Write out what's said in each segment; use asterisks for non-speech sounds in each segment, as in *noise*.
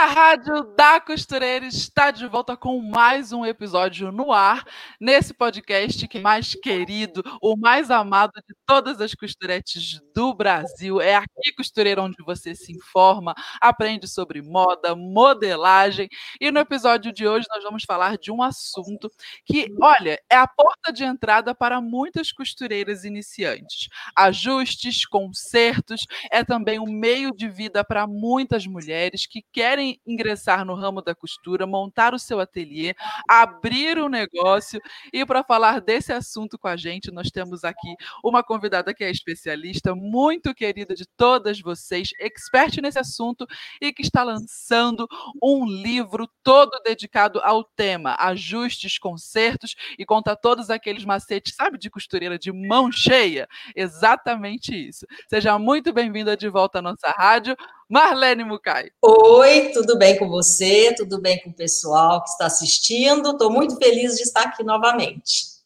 A Rádio da Costureira está de volta com mais um episódio no ar, nesse podcast que é mais querido, o mais amado de todas as costuretes do Brasil. É aqui, costureira, onde você se informa, aprende sobre moda, modelagem. E no episódio de hoje nós vamos falar de um assunto que, olha, é a porta de entrada para muitas costureiras iniciantes. Ajustes, consertos, é também um meio de vida para muitas mulheres que querem ingressar no ramo da costura, montar o seu ateliê, abrir um negócio. E para falar desse assunto com a gente, nós temos aqui uma convidada que é especialista, muito querida de todas vocês, expert nesse assunto e que está lançando um livro todo dedicado ao tema, ajustes, consertos e conta todos aqueles macetes, sabe, de costureira de mão cheia? Exatamente isso. Seja muito bem-vinda de volta à nossa rádio. Marlene Mucay. Oi, tudo bem com você? Tudo bem com o pessoal que está assistindo? Estou muito feliz de estar aqui novamente.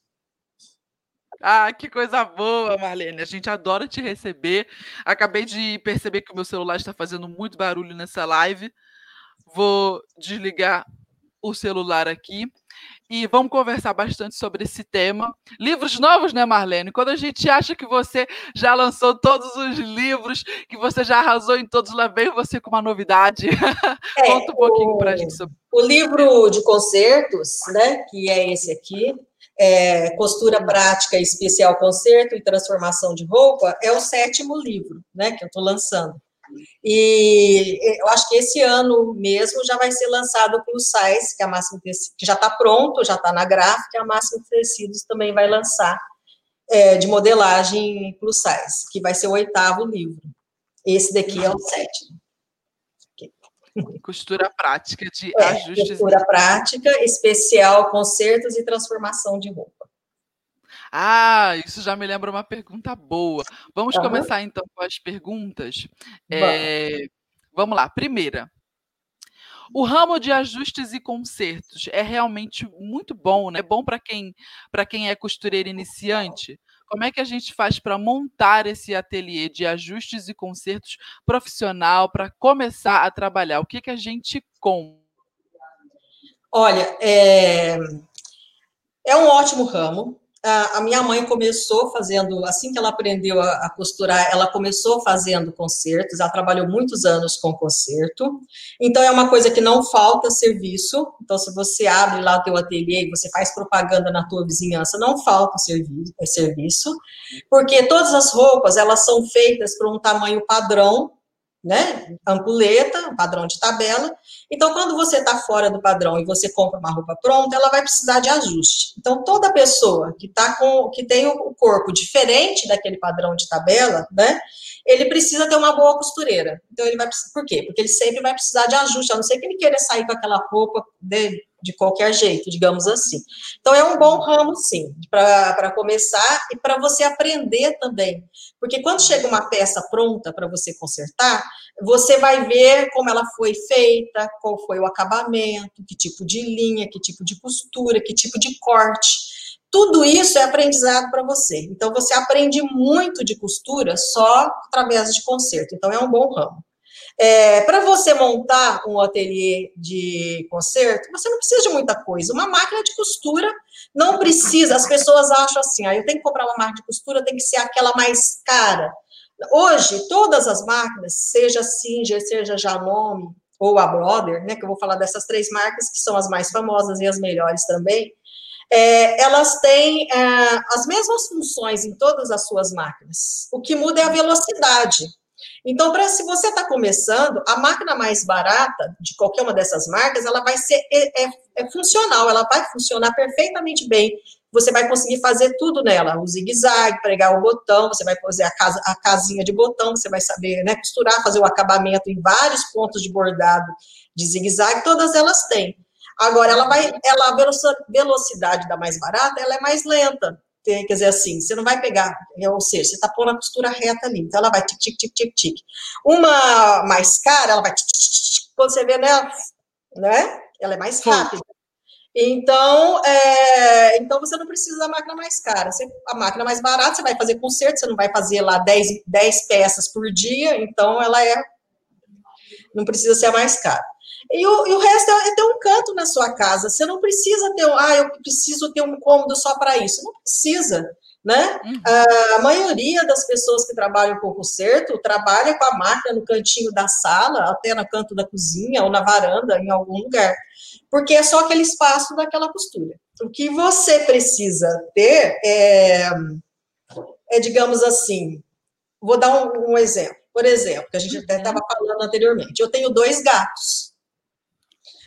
Ah, que coisa boa, Marlene. A gente adora te receber. Acabei de perceber que o meu celular está fazendo muito barulho nessa live. Vou desligar o celular aqui e vamos conversar bastante sobre esse tema. Livros novos, né, Marlene? Quando a gente acha que você já lançou todos os livros, que você já arrasou em todos, lá vem você com uma novidade. *laughs* É, Conta um pouquinho para a gente sobre. O livro de concertos, né, que é esse aqui, é, Costura Prática Especial Concerto e Transformação de Roupa, é o sétimo livro, né, que eu estou lançando. E eu acho que esse ano mesmo já vai ser lançado o Plus Size, que é a Máximo Tecidos, que já está pronto, já está na gráfica, a Máximo Tecidos também vai lançar é, de modelagem Plus Size, que vai ser o oitavo livro. Esse daqui é o sétimo. Costura prática de é, ajustes. Costura prática, especial, consertos e transformação de roupa. Ah, isso já me lembra uma pergunta boa. Vamos uhum. começar então com as perguntas. É, vamos lá. Primeira. O ramo de ajustes e consertos é realmente muito bom, né? É bom para quem, quem é costureira iniciante. Como é que a gente faz para montar esse ateliê de ajustes e consertos profissional para começar a trabalhar? O que, que a gente compra? Olha, é, é um ótimo ramo, a minha mãe começou fazendo, assim que ela aprendeu a, costurar, ela começou fazendo concertos, ela trabalhou muitos anos com concerto, então é uma coisa que não falta serviço, então se você abre lá o teu ateliê e você faz propaganda na tua vizinhança, não falta serviço, é serviço, porque todas as roupas, elas são feitas para um tamanho padrão, né, ampuleta, padrão de tabela. Então, quando você está fora do padrão e você compra uma roupa pronta, ela vai precisar de ajuste. Então, toda pessoa que tá com, que tem o corpo diferente daquele padrão de tabela, né, ele precisa ter uma boa costureira. Então, ele vai por quê? Porque ele sempre vai precisar de ajuste, a não ser que ele queira sair com aquela roupa de, de qualquer jeito, digamos assim. Então, é um bom ramo, sim, para começar e para você aprender também. Porque quando chega uma peça pronta para você consertar, você vai ver como ela foi feita, qual foi o acabamento, que tipo de linha, que tipo de costura, que tipo de corte. Tudo isso é aprendizado para você. Então, você aprende muito de costura só através de conserto. Então, é um bom ramo. É, para você montar um ateliê de conserto, você não precisa de muita coisa. Uma máquina de costura não precisa. As pessoas acham assim, ah, eu tenho que comprar uma máquina de costura, tem que ser aquela mais cara. Hoje, todas as máquinas, seja Singer, seja Janome ou a Brother, né, que eu vou falar dessas três marcas que são as mais famosas e as melhores também, é, elas têm é, as mesmas funções em todas as suas máquinas. O que muda é a velocidade. Então, para se você está começando, a máquina mais barata de qualquer uma dessas marcas, ela vai ser é, é, é, funcional, ela vai funcionar perfeitamente bem você vai conseguir fazer tudo nela, o zigue-zague, pregar o botão, você vai fazer a, casa, a casinha de botão, você vai saber né, costurar, fazer o acabamento em vários pontos de bordado de zigue-zague, todas elas têm. Agora, ela vai, ela, a velocidade da mais barata, ela é mais lenta, quer dizer assim, você não vai pegar, ou seja, você está pondo a costura reta ali, então ela vai tic, tic, tic, tic, tic. Uma mais cara, ela vai tic, tic, tic, quando você vê nela, né, ela é mais rápida. Então, é, então você não precisa da máquina mais cara. Você, a máquina mais barata, você vai fazer conserto, você não vai fazer lá 10, 10 peças por dia, então ela é. Não precisa ser a mais cara. E o, e o resto é, é, ter um canto na sua casa. Você não precisa ter um, ah, eu preciso ter um cômodo só para isso. Não precisa. Né? Uhum. A maioria das pessoas que trabalham com conserto trabalha com a máquina no cantinho da sala, até no canto da cozinha ou na varanda, em algum lugar porque é só aquele espaço daquela costura. O que você precisa ter é, é digamos assim, vou dar um, um, exemplo. Por exemplo, que a gente até estava falando anteriormente. Eu tenho dois gatos,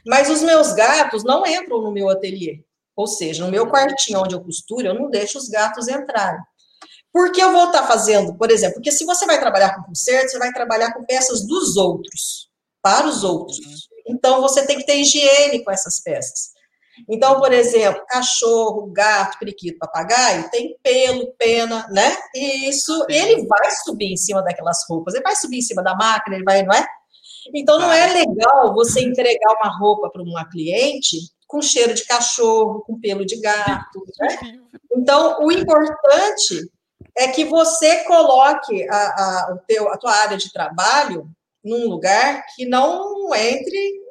mas os meus gatos não entram no meu ateliê. Ou seja, no meu quartinho onde eu costuro, eu não deixo os gatos entrarem. Porque eu vou estar tá fazendo, por exemplo, porque se você vai trabalhar com conserto, você vai trabalhar com peças dos outros, para os outros. Então, você tem que ter higiene com essas peças. Então, por exemplo, cachorro, gato, periquito, papagaio, tem pelo, pena, né? E isso, ele vai subir em cima daquelas roupas, ele vai subir em cima da máquina, ele vai, não é? Então, não é legal você entregar uma roupa para uma cliente com cheiro de cachorro, com pelo de gato, né? Então, o importante é que você coloque a, a, o teu, a tua área de trabalho num lugar que não entre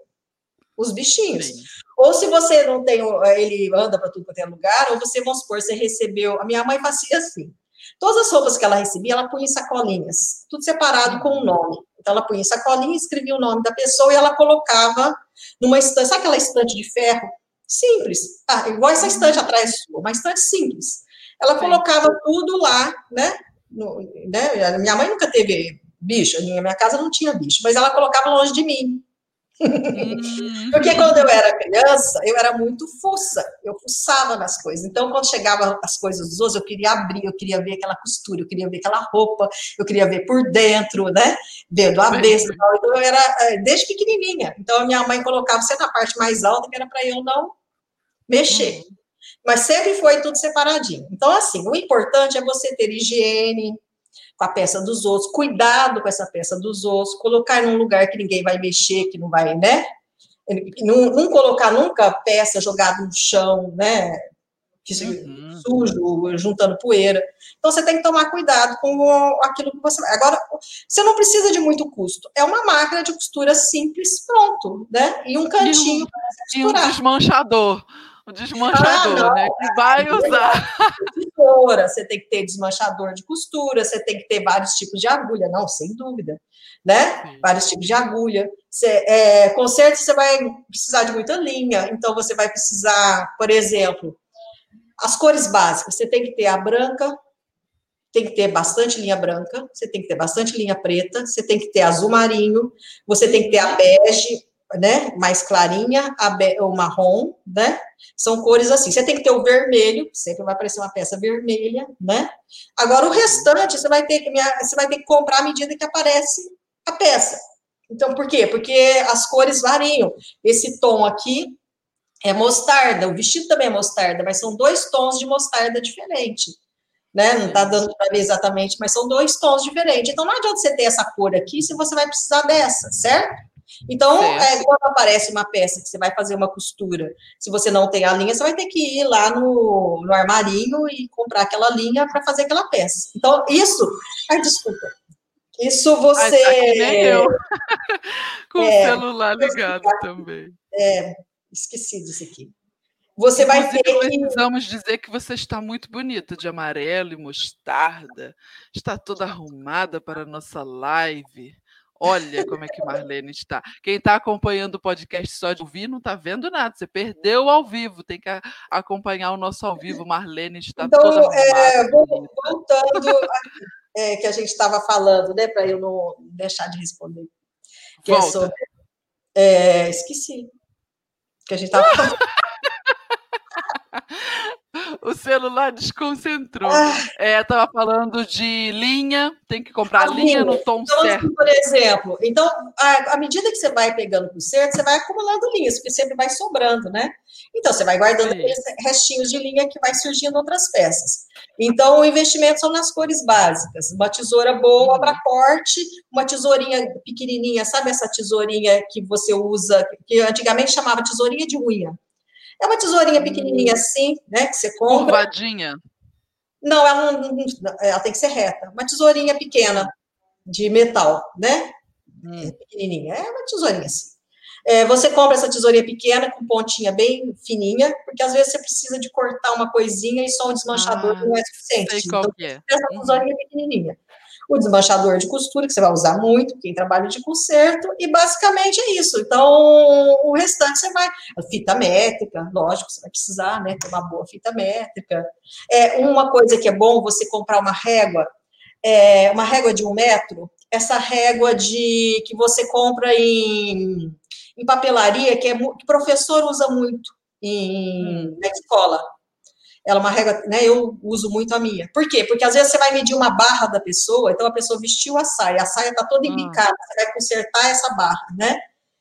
os bichinhos. Sim. Ou se você não tem, ele anda para tudo quanto é lugar, ou você, vamos supor, você recebeu. A minha mãe fazia assim. Todas as roupas que ela recebia, ela punha em sacolinhas, tudo separado com o um nome. Então, ela punha em sacolinha, escrevia o nome da pessoa e ela colocava numa estante, sabe aquela estante de ferro? Simples, ah, igual essa estante atrás sua, uma estante simples. Ela colocava tudo lá, né? No, né? Minha mãe nunca teve bicho, minha casa não tinha bicho, mas ela colocava longe de mim. Hum. Porque quando eu era criança, eu era muito fuça, eu fuçava nas coisas. Então, quando chegava as coisas dos outros, eu queria abrir, eu queria ver aquela costura, eu queria ver aquela roupa, eu queria ver por dentro, né? Vendo a besta. Então, eu era eh, desde pequenininha. Então, a minha mãe colocava você na parte mais alta, que era para eu não mexer. Hum. Mas sempre foi tudo separadinho. Então, assim, o importante é você ter higiene, com a peça dos outros, cuidado com essa peça dos outros, colocar num lugar que ninguém vai mexer, que não vai, né? Não, não colocar nunca peça jogada no chão, né? Uhum. Sujo, juntando poeira. Então você tem que tomar cuidado com aquilo que você vai. Agora, você não precisa de muito custo. É uma máquina de costura simples, pronto, né? E um cantinho e um, e um desmanchador o desmanchador, ah, né? Que vai usar. Tesoura, você tem que ter desmanchador de costura, você tem que ter vários tipos de agulha, não, sem dúvida, né? Sim. Vários tipos de agulha. Você, é, conserto, você vai precisar de muita linha, então você vai precisar, por exemplo, as cores básicas, você tem que ter a branca, tem que ter bastante linha branca, você tem que ter bastante linha preta, você tem que ter azul marinho, você tem que ter a bege, né, mais clarinha, o marrom, né, são cores assim. Você tem que ter o vermelho, sempre vai aparecer uma peça vermelha, né? Agora o restante você vai ter que você vai ter que comprar à medida que aparece a peça. Então por quê? Porque as cores variam. Esse tom aqui é mostarda, o vestido também é mostarda, mas são dois tons de mostarda diferente. Né? Não está dando para ver exatamente, mas são dois tons diferentes. Então não adianta você ter essa cor aqui se você vai precisar dessa, certo? Então, é, quando aparece uma peça que você vai fazer uma costura, se você não tem a linha, você vai ter que ir lá no, no armarinho e comprar aquela linha para fazer aquela peça. Então, isso. *laughs* Ai, desculpa. Isso você. Nem eu. *laughs* Com é, o celular ligado também. É, esqueci disso aqui. Você Inclusive, vai ter que. Precisamos dizer que você está muito bonita, de amarelo e mostarda. Está toda arrumada para a nossa live. Olha como é que Marlene está. Quem está acompanhando o podcast só de ouvir não está vendo nada. Você perdeu ao vivo. Tem que acompanhar o nosso ao vivo. Marlene está então, toda é, voltando é, que a gente estava falando, né, para eu não deixar de responder. Que é Volta. é sobre. É, esqueci. Que a gente estava falando. *laughs* o celular desconcentrou. Ah. É, tava falando de linha, tem que comprar a linha, linha no tom então, certo. Por exemplo, então, à medida que você vai pegando o certo, você vai acumulando linhas, porque sempre vai sobrando, né? Então, você vai guardando Sim. aqueles restinhos de linha que vai surgindo outras peças. Então, o investimento são nas cores básicas. Uma tesoura boa uhum. para corte, uma tesourinha pequenininha, sabe essa tesourinha que você usa, que antigamente chamava tesourinha de unha? É uma tesourinha pequenininha hum. assim, né, que você compra. Curvadinha? Não, ela, não, ela tem que ser reta. Uma tesourinha pequena, de metal, né? Hum. Pequenininha. É uma tesourinha assim. É, você compra essa tesourinha pequena com pontinha bem fininha, porque às vezes você precisa de cortar uma coisinha e só um desmanchador ah, não é suficiente. Sei qual então, é. essa uhum. tesourinha pequenininha. O desmanchador de costura, que você vai usar muito, quem trabalha de conserto, e basicamente é isso. Então, o restante você vai. Fita métrica, lógico, você vai precisar, né? Ter uma boa fita métrica. É, uma coisa que é bom você comprar uma régua, é, uma régua de um metro, essa régua de que você compra em em papelaria, que, é, que o professor usa muito em, hum. na escola. Ela é uma regra, né? Eu uso muito a minha. Por quê? Porque às vezes você vai medir uma barra da pessoa, então a pessoa vestiu a saia, a saia está toda hum. embicada, hum. você vai consertar essa barra, né?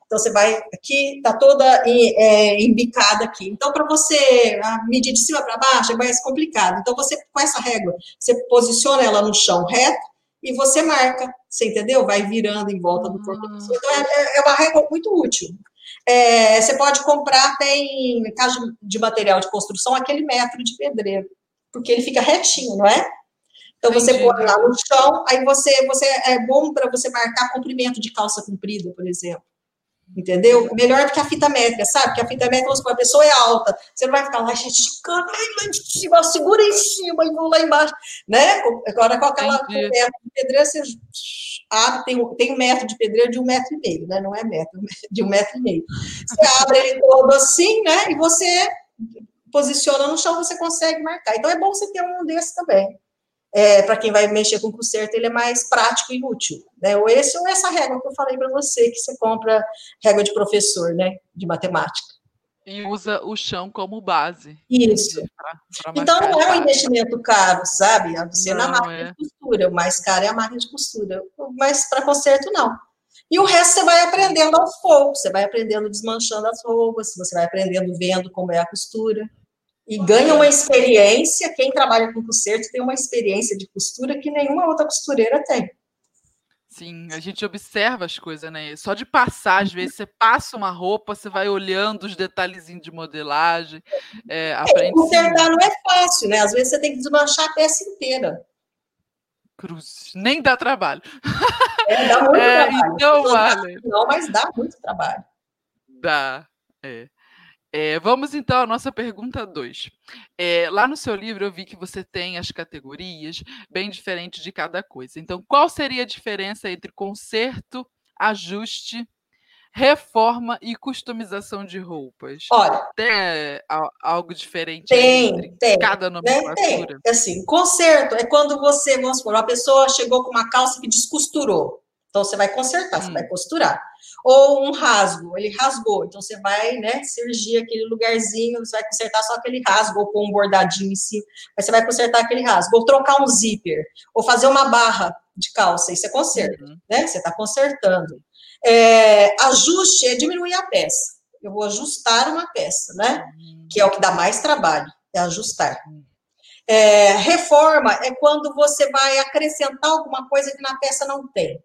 Então você vai aqui, está toda é, embicada aqui. Então, para você medir de cima para baixo é mais complicado. Então, você, com essa régua, você posiciona ela no chão reto, e você marca, você entendeu? Vai virando em volta do corpo da pessoa. Então, é, é, é uma regra muito útil. É, você pode comprar, tem, no caso de material de construção, aquele metro de pedreiro, porque ele fica retinho, não é? Então, você Entendi. põe lá no chão, aí você, você é bom para você marcar comprimento de calça comprida, por exemplo. Entendeu? Melhor do que a fita métrica, sabe? Porque a fita métrica, a pessoa é alta, você não vai ficar lá esticando, lá em cima, segura em cima e vou lá embaixo, né? Agora, com aquela pedreiro, você abre, tem, tem um metro de pedreiro de um metro e meio, né? Não é metro, *laughs* de um metro e meio. Você abre ele todo assim, né? E você posiciona no chão, você consegue marcar. Então, é bom você ter um desse também é, para quem vai mexer com conserto, ele é mais prático e útil. Né? Ou esse ou essa régua que eu falei para você, que você compra régua de professor, né? De matemática. E usa o chão como base. Isso. Pra, pra então não é um investimento caro, sabe? Você não, na máquina é. de costura. O mais caro é a máquina de costura. Mas para conserto, não. E o resto você vai aprendendo aos poucos. Você vai aprendendo desmanchando as roupas, você vai aprendendo vendo como é a costura e ganha uma experiência. Quem trabalha com conserto tem uma experiência de costura que nenhuma outra costureira tem. Sim, a gente observa as coisas, né? Só de passar, às vezes você passa uma roupa, você vai olhando os detalhezinhos de modelagem, é, aprende. É, consertar não é fácil, né? Às vezes você tem que desmanchar a peça inteira. Cruz, nem dá trabalho. É, dá muito *laughs* é, trabalho. Então, vale. Não, mas dá muito trabalho. Dá, é. É, vamos então à nossa pergunta 2. É, lá no seu livro eu vi que você tem as categorias bem diferentes de cada coisa. Então, qual seria a diferença entre conserto, ajuste, reforma e customização de roupas? Olha, tem é, algo diferente tem, tem, cada né, nomenclatura? Tem. Assim, conserto é quando você, vamos supor, uma pessoa chegou com uma calça que descosturou. Então, você vai consertar, hum. você vai costurar. Ou um rasgo, ele rasgou, então você vai, né, cirgir aquele lugarzinho, você vai consertar só aquele rasgo, ou com um bordadinho em cima, mas você vai consertar aquele rasgo. Ou trocar um zíper, ou fazer uma barra de calça, isso é conserto, uhum. né? Você está consertando. É, ajuste é diminuir a peça. Eu vou ajustar uma peça, né? Uhum. Que é o que dá mais trabalho, é ajustar. Uhum. É, reforma é quando você vai acrescentar alguma coisa que na peça não tem.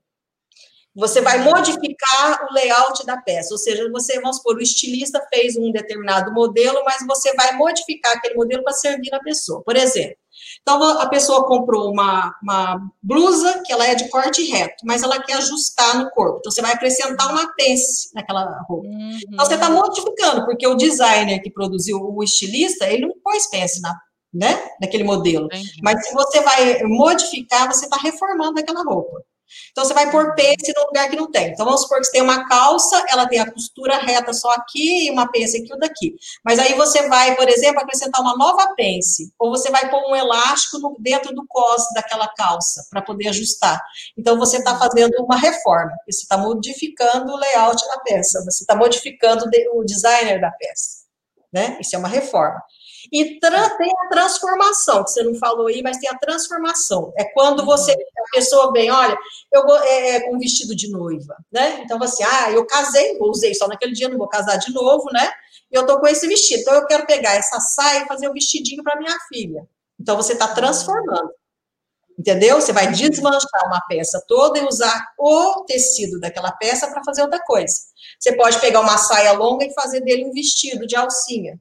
Você vai modificar o layout da peça, ou seja, você, vamos supor, o estilista fez um determinado modelo, mas você vai modificar aquele modelo para servir na pessoa. Por exemplo, então a pessoa comprou uma, uma blusa que ela é de corte reto, mas ela quer ajustar no corpo. Então você vai acrescentar uma pence naquela roupa. Uhum. Então você está modificando, porque o designer que produziu o estilista, ele não pôs pence na, né, naquele modelo. Entendi. Mas se você vai modificar, você está reformando aquela roupa. Então, você vai pôr pence no lugar que não tem. Então, vamos supor que você tem uma calça, ela tem a costura reta só aqui e uma pence aqui ou daqui. Mas aí você vai, por exemplo, acrescentar uma nova pence, ou você vai pôr um elástico no, dentro do cos daquela calça, para poder ajustar. Então, você está fazendo uma reforma, você está modificando o layout da peça, você está modificando o designer da peça. Né? Isso é uma reforma. E tem a transformação, que você não falou aí, mas tem a transformação. É quando você, a pessoa vem, olha, eu é, é, com vestido de noiva, né? Então, assim, ah, eu casei, eu usei só naquele dia, não vou casar de novo, né? E eu tô com esse vestido. Então, eu quero pegar essa saia e fazer um vestidinho para minha filha. Então, você está transformando. Entendeu? Você vai desmanchar uma peça toda e usar o tecido daquela peça para fazer outra coisa. Você pode pegar uma saia longa e fazer dele um vestido de alcinha.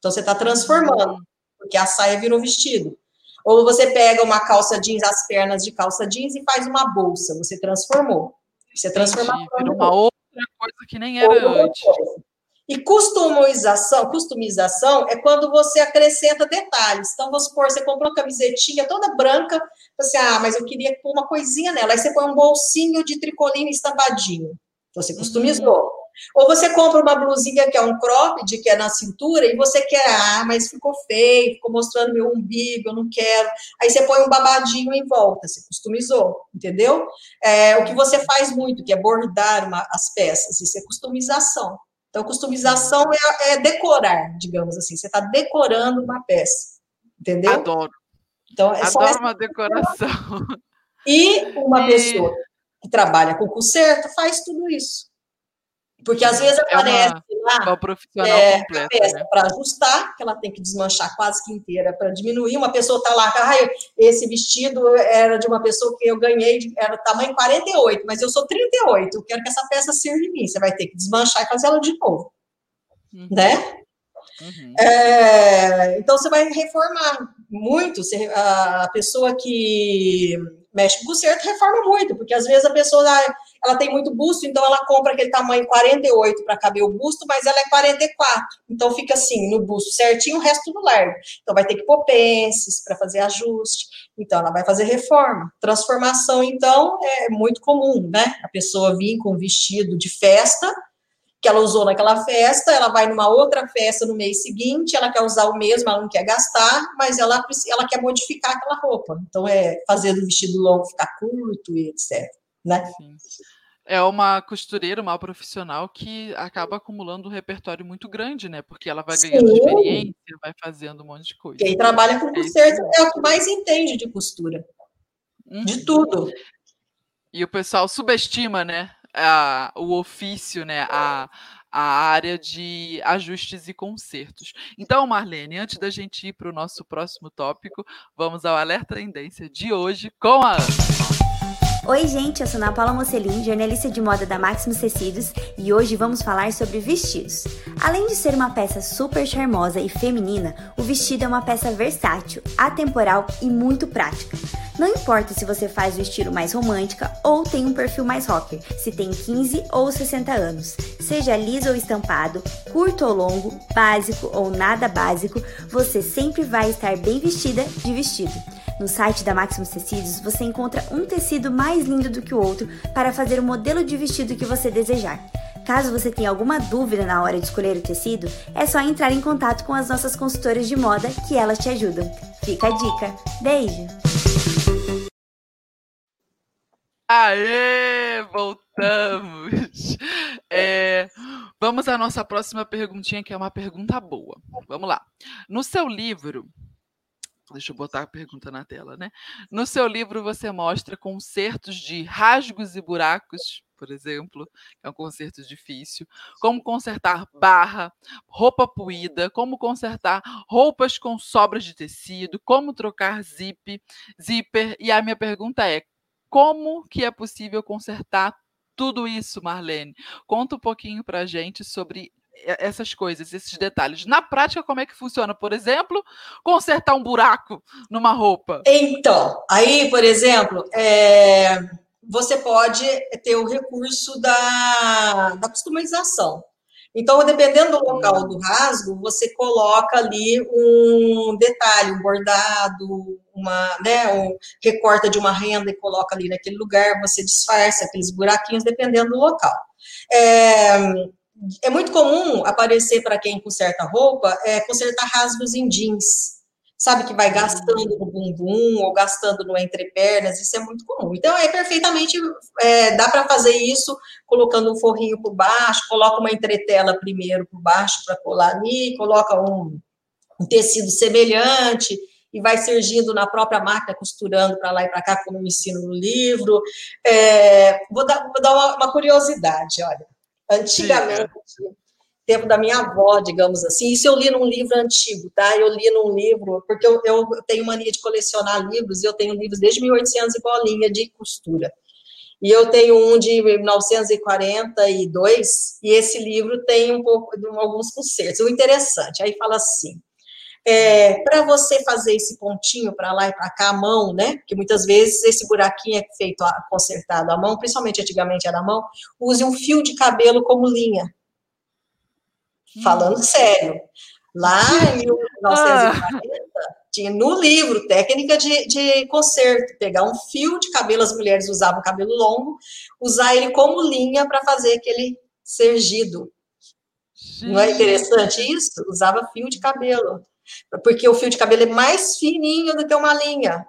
Então, você está transformando, porque a saia virou vestido. Ou você pega uma calça jeans, as pernas de calça jeans e faz uma bolsa. Você transformou. Você transformou. Virou uma outra coisa que nem era antes. Coisa. E customização, customização é quando você acrescenta detalhes. Então, vamos supor, você comprou uma camisetinha toda branca, você, ah, mas eu queria pôr uma coisinha nela. Aí você põe um bolsinho de tricolina estampadinho. Então, você customizou. Uhum. Ou você compra uma blusinha que é um cropped, que é na cintura, e você quer, ah, mas ficou feio, ficou mostrando meu umbigo, eu não quero. Aí você põe um babadinho em volta, você customizou, entendeu? É, o que você faz muito, que é bordar uma, as peças, isso é customização. Então, customização é, é decorar, digamos assim. Você está decorando uma peça, entendeu? Adoro. Então, é Adoro uma decoração. E uma e... pessoa que trabalha com conserto faz tudo isso. Porque às vezes aparece é uma, lá uma profissional é, completa, a peça né? para ajustar, que ela tem que desmanchar quase que inteira para diminuir. Uma pessoa está lá, ah, esse vestido era de uma pessoa que eu ganhei, era tamanho 48, mas eu sou 38, eu quero que essa peça sirva em mim. Você vai ter que desmanchar e fazer ela de novo. Uhum. Né? Uhum. É, então você vai reformar muito. Você, a pessoa que mexe com conserto reforma muito, porque às vezes a pessoa ela tem muito busto, então ela compra aquele tamanho 48 para caber o busto, mas ela é 44. Então fica assim, no busto certinho, o resto tudo largo. Então vai ter que pôr pences para fazer ajuste. Então ela vai fazer reforma. Transformação, então, é muito comum, né? A pessoa vir com vestido de festa, ela usou naquela festa, ela vai numa outra festa no mês seguinte, ela quer usar o mesmo, ela não quer gastar, mas ela, ela quer modificar aquela roupa. Então, é fazer o vestido longo ficar curto e etc né? Sim. É uma costureira, uma profissional que acaba acumulando um repertório muito grande, né? Porque ela vai ganhando Sim. experiência, vai fazendo um monte de coisa. Quem trabalha com conserto é, é o que mais entende de costura. Uhum. De tudo. E o pessoal subestima, né? A, o ofício, né? A, a área de ajustes e consertos. Então, Marlene, antes da gente ir para o nosso próximo tópico, vamos ao Alerta Tendência de hoje com a Oi, gente, eu sou Ana Paula Mocelin, jornalista de moda da Maximus Tecidos, e hoje vamos falar sobre vestidos. Além de ser uma peça super charmosa e feminina, o vestido é uma peça versátil, atemporal e muito prática. Não importa se você faz o estilo mais romântica ou tem um perfil mais rocker, se tem 15 ou 60 anos. Seja liso ou estampado, curto ou longo, básico ou nada básico, você sempre vai estar bem vestida de vestido. No site da Maximus Tecidos você encontra um tecido mais lindo do que o outro para fazer o modelo de vestido que você desejar. Caso você tenha alguma dúvida na hora de escolher o tecido, é só entrar em contato com as nossas consultoras de moda que elas te ajudam. Fica a dica. Beijo! Aê, voltamos! *laughs* É, vamos à nossa próxima perguntinha, que é uma pergunta boa. Vamos lá. No seu livro, Deixa eu botar a pergunta na tela, né? No seu livro você mostra concertos de rasgos e buracos, por exemplo, é um concerto difícil, como consertar barra, roupa puída, como consertar roupas com sobras de tecido, como trocar zip, zíper. E a minha pergunta é: como que é possível consertar tudo isso, Marlene? Conta um pouquinho para a gente sobre essas coisas, esses detalhes. Na prática, como é que funciona? Por exemplo, consertar um buraco numa roupa. Então, aí, por exemplo, é, você pode ter o recurso da, da customização. Então, dependendo do local do rasgo, você coloca ali um detalhe, um bordado, uma, né, um, recorta de uma renda e coloca ali naquele lugar, você disfarça aqueles buraquinhos, dependendo do local. É, é muito comum aparecer para quem conserta roupa, é, consertar rasgos em jeans. Sabe que vai gastando no bumbum ou gastando no entrepernas, isso é muito comum. Então, é perfeitamente, é, dá para fazer isso colocando um forrinho por baixo, coloca uma entretela primeiro por baixo para colar ali, coloca um, um tecido semelhante e vai surgindo na própria máquina, costurando para lá e para cá, como eu ensino no livro. É, vou dar, vou dar uma, uma, curiosidade, olha. Antigamente, Sim, tempo da minha avó, digamos assim, isso eu li num livro antigo, tá? Eu li num livro, porque eu, eu tenho mania de colecionar livros, e eu tenho livros desde 1800 e bolinha de costura. E eu tenho um de 1942, e esse livro tem um pouco, alguns concertos. O interessante, aí fala assim, é, para você fazer esse pontinho para lá e para cá, a mão, né? Porque muitas vezes esse buraquinho é feito consertado à mão, principalmente antigamente era à mão, use um fio de cabelo como linha. Hum. Falando sério. Lá em 1940, ah. tinha no livro técnica de, de conserto, pegar um fio de cabelo, as mulheres usavam cabelo longo, usar ele como linha para fazer aquele sergido. Não é interessante isso? Usava fio de cabelo porque o fio de cabelo é mais fininho do que uma linha.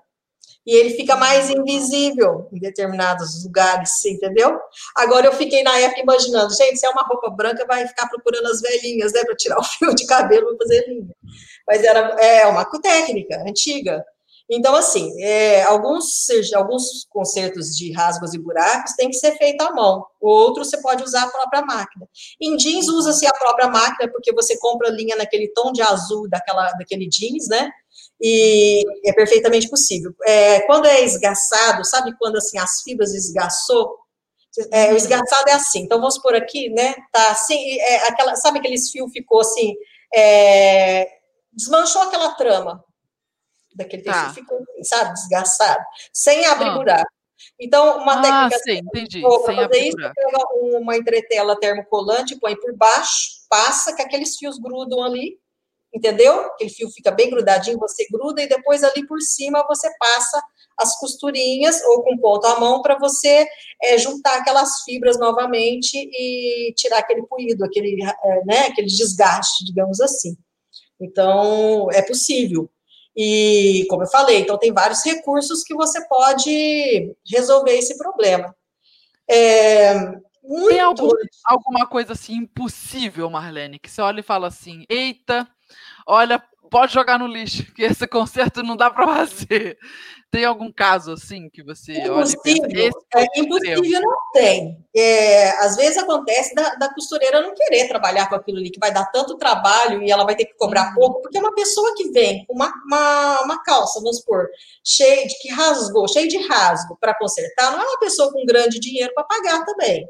E ele fica mais invisível em determinados lugares, entendeu? Agora eu fiquei na época imaginando, gente, se é uma roupa branca, vai ficar procurando as velhinhas, né, para tirar o *laughs* fio de cabelo e fazer linha. Mas era é uma técnica antiga. Então, assim, é, alguns, alguns consertos de rasgos e buracos tem que ser feito à mão, outros você pode usar a própria máquina. Em jeans, usa-se a própria máquina, porque você compra linha naquele tom de azul daquela, daquele jeans, né? E é perfeitamente possível. É, quando é esgaçado, sabe quando assim as fibras esgaçou? É, o esgaçado é assim. Então vamos por aqui, né? Tá assim, é, aquela, sabe aqueles fios ficou assim, é, desmanchou aquela trama daquele tecido tá. ficou, sabe, desgastado, sem abrir ah. buraco. Então, uma ah, técnica sim, entendi. para fazer isso, pega uma entretela termocolante, põe por baixo, passa, que aqueles fios grudam ali, entendeu? Aquele fio fica bem grudadinho, você gruda, e depois ali por cima você passa as costurinhas ou com ponto à mão para você é, juntar aquelas fibras novamente e tirar aquele puído, aquele, é, né, aquele desgaste, digamos assim. Então, é possível. E, como eu falei, então tem vários recursos que você pode resolver esse problema. É, muito... Tem algum, alguma coisa assim impossível, Marlene, que você olha e fala assim: eita, olha, pode jogar no lixo, que esse concerto não dá para fazer. Tem algum caso assim que você impossível, olha e pensa, é, impossível não tem. É, às vezes acontece da, da, costureira não querer trabalhar com aquilo ali, que vai dar tanto trabalho e ela vai ter que cobrar uhum. pouco, porque é uma pessoa que vem com uma, uma, uma calça, vamos supor, cheia de que rasgou, cheio de rasgo para consertar, não é uma pessoa com grande dinheiro para pagar também.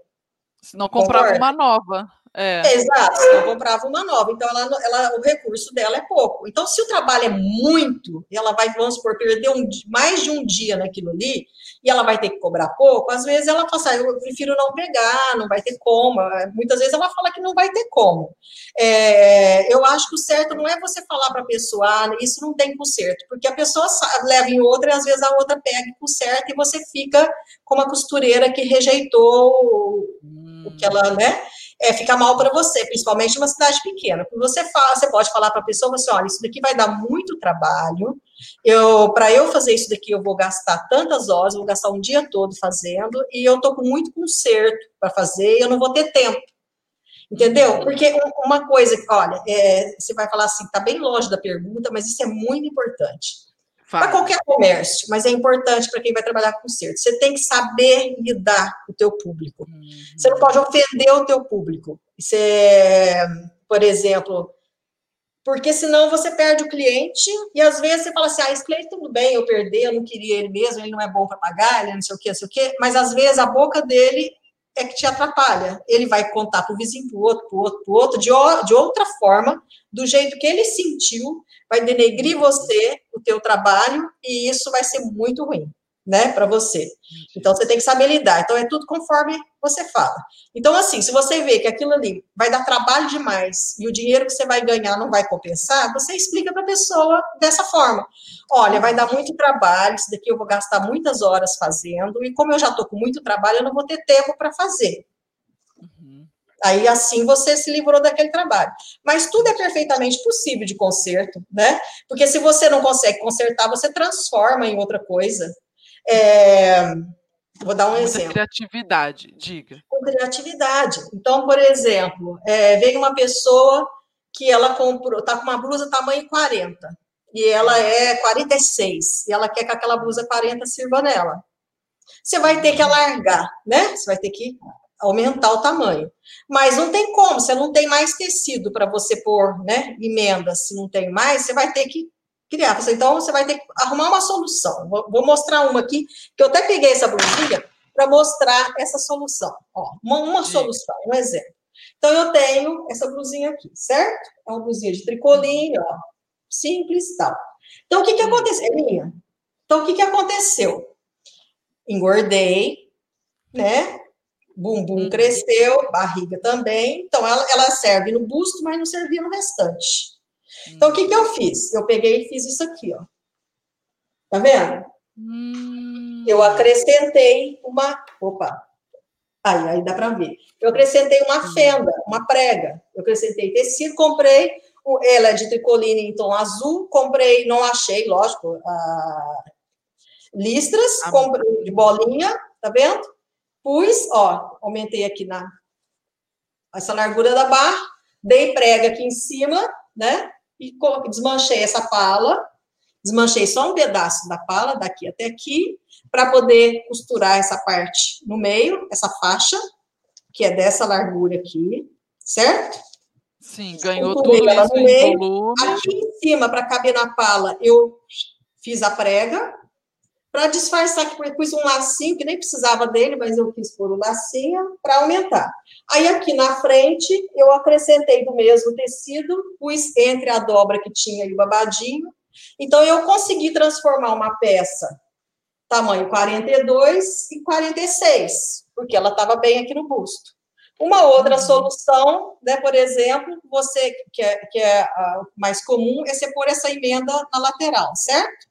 Se não comprava uma nova. É. Exato, eu comprava uma nova, então ela, ela, o recurso dela é pouco. Então, se o trabalho é muito, ela vai, vamos supor, perder um, mais de um dia naquilo ali, e ela vai ter que cobrar pouco, às vezes ela fala assim, ah, eu prefiro não pegar, não vai ter como. Muitas vezes ela fala que não vai ter como. É, eu acho que o certo não é você falar para a pessoa, ah, isso não tem conserto, porque a pessoa leva em outra e às vezes a outra pega e conserta e você fica com uma costureira que rejeitou hum. o que ela, né? É, fica mal para você, principalmente numa cidade pequena. Quando você fala, você pode falar para a pessoa, você, olha, isso daqui vai dar muito trabalho. Eu, para eu fazer isso daqui, eu vou gastar tantas horas, vou gastar um dia todo fazendo, e eu tô com muito conserto para fazer, e eu não vou ter tempo. Entendeu? Porque uma coisa, olha, é, você vai falar assim, tá bem longe da pergunta, mas isso é muito importante para qualquer comércio, mas é importante para quem vai trabalhar com conserto. Você tem que saber lidar com o teu público. Uhum. Você não pode ofender o teu público. Você, por exemplo, porque senão você perde o cliente e às vezes você fala assim, ah, esse cliente tudo bem, eu perdi, eu não queria ele mesmo, ele não é bom para pagar, ele é não sei o que, não sei o que, mas às vezes a boca dele é que te atrapalha. Ele vai contar para o vizinho, para o outro, para o outro, para o outro, de, de outra forma, do jeito que ele sentiu, vai denegrir você, o teu trabalho, e isso vai ser muito ruim, né, para você. Então, você tem que saber lidar. Então, é tudo conforme você fala. Então, assim, se você vê que aquilo ali vai dar trabalho demais e o dinheiro que você vai ganhar não vai compensar, você explica para a pessoa dessa forma. Olha, vai dar muito trabalho, isso daqui eu vou gastar muitas horas fazendo, e como eu já estou com muito trabalho, eu não vou ter tempo para fazer. Aí assim você se livrou daquele trabalho. Mas tudo é perfeitamente possível de conserto, né? Porque se você não consegue consertar, você transforma em outra coisa. É... Vou dar um Muita exemplo. criatividade, diga. Com criatividade. Então, por exemplo, é, veio uma pessoa que ela comprou, tá com uma blusa tamanho 40, e ela é 46, e ela quer que aquela blusa 40 sirva nela. Você vai ter que alargar, né? Você vai ter que aumentar o tamanho. Mas não tem como, você não tem mais tecido para você pôr, né? Emenda, se não tem mais, você vai ter que criar. Então, você vai ter que arrumar uma solução. Vou mostrar uma aqui, que eu até peguei essa blusinha para mostrar essa solução. Ó, uma, uma solução, um exemplo. Então, eu tenho essa blusinha aqui, certo? É uma blusinha de tricoline, ó, simples tal. Então, o que que aconteceu? É minha. Então, o que que aconteceu? Engordei, né? Bumbum uhum. cresceu, barriga também. Então, ela, ela serve no busto, mas não servia no restante. Então, o que, que eu fiz? Eu peguei e fiz isso aqui, ó. Tá vendo? Hum. Eu acrescentei uma. Opa! Aí, aí dá para ver. Eu acrescentei uma hum. fenda, uma prega. Eu acrescentei tecido, comprei. Ela é de tricoline em tom azul. Comprei, não achei, lógico, a, listras, ah, comprei de bolinha, tá vendo? Pus, ó, aumentei aqui na essa largura da barra, dei prega aqui em cima, né? E desmanchei essa pala, desmanchei só um pedaço da pala, daqui até aqui, para poder costurar essa parte no meio, essa faixa, que é dessa largura aqui, certo? Sim, ganhou tudo isso no meio. Aqui em cima, para caber na pala, eu fiz a prega, para disfarçar que eu pus um lacinho, que nem precisava dele, mas eu quis pôr o lacinho para aumentar. Aí aqui na frente, eu acrescentei do mesmo tecido, pus entre a dobra que tinha e o babadinho. Então, eu consegui transformar uma peça tamanho 42 e 46, porque ela estava bem aqui no busto. Uma outra uhum. solução, né, por exemplo, você que é, que é uh, mais comum, é você pôr essa emenda na lateral, certo?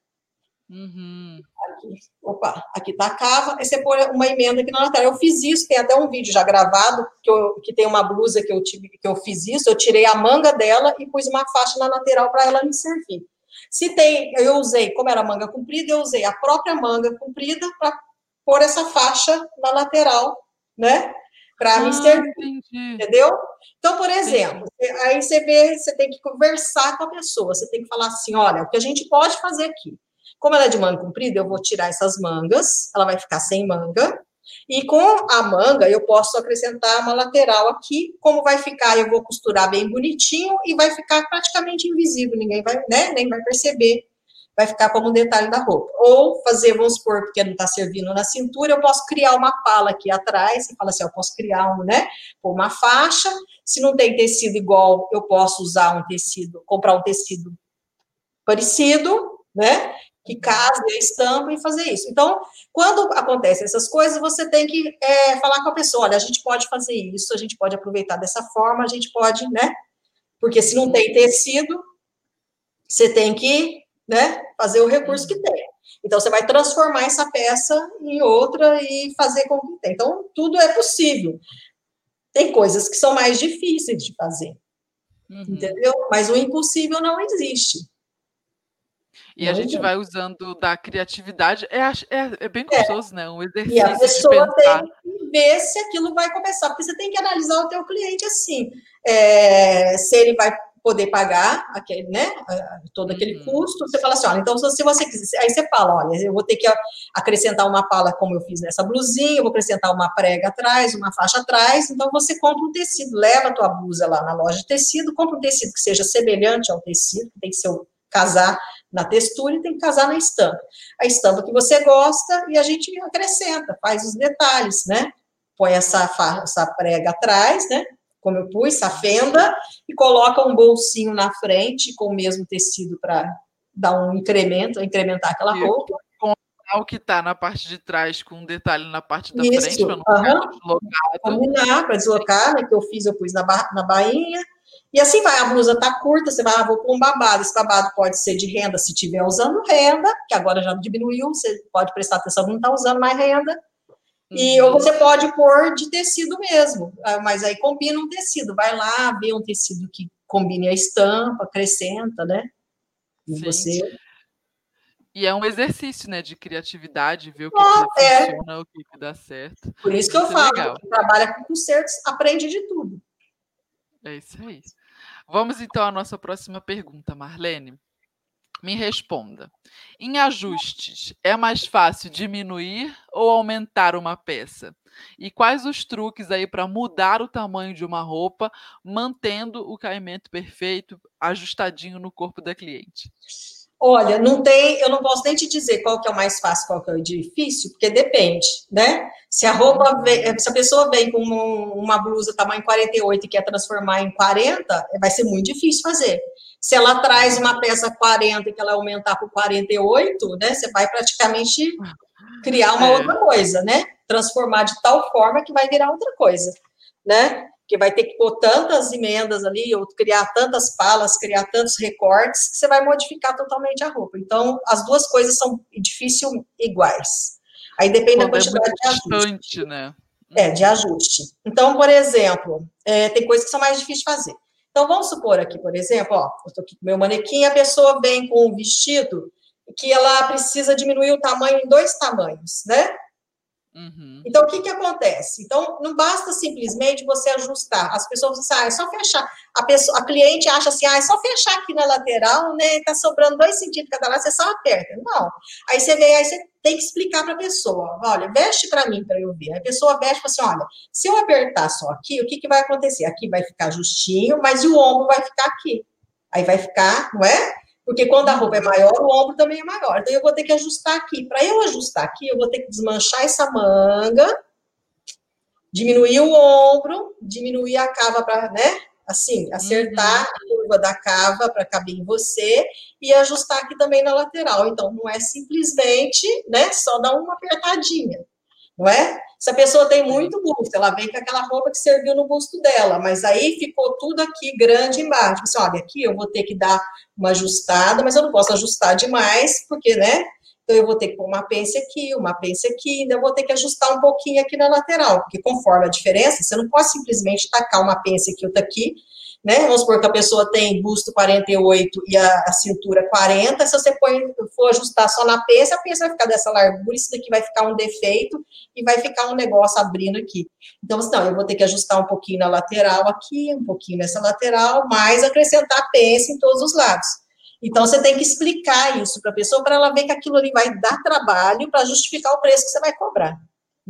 Uhum. Aqui, opa, aqui tá a cava, aí você põe uma emenda aqui na lateral. Eu fiz isso, tem até um vídeo já gravado, que, eu, que tem uma blusa que eu, tive, que eu fiz isso, eu tirei a manga dela e pus uma faixa na lateral para ela me servir. Se tem, eu usei, como era manga comprida, eu usei a própria manga comprida para pôr essa faixa na lateral, né? Para ah, me servir, entendi. entendeu? Então, por exemplo, entendi. aí você vê, você tem que conversar com a pessoa, você tem que falar assim, olha, o que a gente pode fazer aqui? Como ela é de manga comprida, eu vou tirar essas mangas, ela vai ficar sem manga. E com a manga, eu posso acrescentar uma lateral aqui. Como vai ficar, eu vou costurar bem bonitinho e vai ficar praticamente invisível. Ninguém vai, né, nem vai perceber. Vai ficar como um detalhe da roupa. Ou fazer, vamos supor, porque não está servindo na cintura, eu posso criar uma pala aqui atrás. Você fala assim, eu posso criar um, né, uma faixa. Se não tem tecido igual, eu posso usar um tecido, comprar um tecido parecido, né? Que case a estampa e fazer isso. Então, quando acontecem essas coisas, você tem que é, falar com a pessoa, olha, a gente pode fazer isso, a gente pode aproveitar dessa forma, a gente pode, né? Porque se não tem tecido, você tem que, né, fazer o recurso que tem. Então, você vai transformar essa peça em outra e fazer com que tem. Então, tudo é possível. Tem coisas que são mais difíceis de fazer, uhum. entendeu? Mas o impossível não existe. E a gente vai usando da criatividade. É, é, é bem é. gostoso, é. né? Um exercício. E a pessoa tem que ver se aquilo vai começar, porque você tem que analisar o teu cliente assim. É, se ele vai poder pagar aquele, né, todo aquele uhum. custo, você fala assim, olha, então se você quiser, aí você fala, olha, eu vou ter que acrescentar uma pala como eu fiz nessa blusinha, eu vou acrescentar uma prega atrás, uma faixa atrás, então você compra um tecido, leva a tua blusa lá na loja de tecido, compra um tecido que seja semelhante ao tecido, que tem que ser casar na textura e tem que casar na estampa. A estampa que você gosta e a gente acrescenta, faz os detalhes, né? Põe essa, essa prega atrás, né? Como eu pus, essa fenda, e coloca um bolsinho na frente com o mesmo tecido para dar um incremento, incrementar aquela roupa. o que está na parte de trás com um detalhe na parte da Isso, frente, para não ficar deslocado. Combinar, para deslocar, né? Que eu fiz, eu pus na, ba na bainha, e assim vai, a blusa tá curta, você vai, ah, vou pôr um babado. Esse babado pode ser de renda se estiver usando renda, que agora já diminuiu, você pode prestar atenção, não está usando mais renda. E, uhum. Ou você pode pôr de tecido mesmo, ah, mas aí combina um tecido. Vai lá, vê um tecido que combine a estampa, acrescenta, né? E Sim. você. E é um exercício, né, de criatividade, ver o que, ah, que é. funciona, o que, que, dá certo. Por isso que eu é falo, legal. quem trabalha com concertos aprende de tudo. É isso aí. Vamos então à nossa próxima pergunta, Marlene. Me responda. Em ajustes, é mais fácil diminuir ou aumentar uma peça? E quais os truques aí para mudar o tamanho de uma roupa, mantendo o caimento perfeito, ajustadinho no corpo da cliente? Olha, não tem, eu não posso nem te dizer qual que é o mais fácil, qual que é o difícil, porque depende, né? Se a roupa vem, se a pessoa vem com uma blusa tamanho 48 e quer transformar em 40, vai ser muito difícil fazer. Se ela traz uma peça 40 e que ela aumentar para 48, né? Você vai praticamente criar uma é. outra coisa, né? Transformar de tal forma que vai virar outra coisa, né? Que vai ter que pôr tantas emendas ali, ou criar tantas palas, criar tantos recortes, que você vai modificar totalmente a roupa. Então, as duas coisas são difícil iguais. Aí depende Quando da quantidade é de ajuste. Né? É, de ajuste. Então, por exemplo, é, tem coisas que são mais difíceis de fazer. Então, vamos supor aqui, por exemplo, ó, eu estou aqui com meu manequim, a pessoa vem com um vestido que ela precisa diminuir o tamanho em dois tamanhos, né? Uhum. Então, o que, que acontece? Então, não basta simplesmente você ajustar. As pessoas dizem, ah, é só fechar. A, pessoa, a cliente acha assim, ah, é só fechar aqui na lateral, né? Tá sobrando dois centímetros cada lado, você só aperta. Não. Aí você aí você tem que explicar para a pessoa, olha, veste para mim para eu ver. A pessoa veste e fala assim, olha, se eu apertar só aqui, o que, que vai acontecer? Aqui vai ficar justinho, mas o ombro vai ficar aqui. Aí vai ficar, não é? Porque quando a roupa é maior, o ombro também é maior. Então, eu vou ter que ajustar aqui. Para eu ajustar aqui, eu vou ter que desmanchar essa manga, diminuir o ombro, diminuir a cava para, né? Assim, acertar uhum. a curva da cava para caber em você e ajustar aqui também na lateral. Então, não é simplesmente, né, só dar uma apertadinha não é? Se a pessoa tem muito busto, ela vem com aquela roupa que serviu no busto dela, mas aí ficou tudo aqui grande embaixo. Você olha, aqui eu vou ter que dar uma ajustada, mas eu não posso ajustar demais, porque, né? Então eu vou ter que pôr uma pence aqui, uma pence aqui, ainda vou ter que ajustar um pouquinho aqui na lateral, porque conforme a diferença, você não pode simplesmente tacar uma pence aqui, outra aqui, né? Vamos supor que a pessoa tem busto 48 e a, a cintura 40, se você põe, for ajustar só na peça, a peça vai ficar dessa largura, isso daqui vai ficar um defeito e vai ficar um negócio abrindo aqui. Então, não, eu vou ter que ajustar um pouquinho na lateral aqui, um pouquinho nessa lateral, mais acrescentar peça em todos os lados. Então, você tem que explicar isso para a pessoa, para ela ver que aquilo ali vai dar trabalho para justificar o preço que você vai cobrar.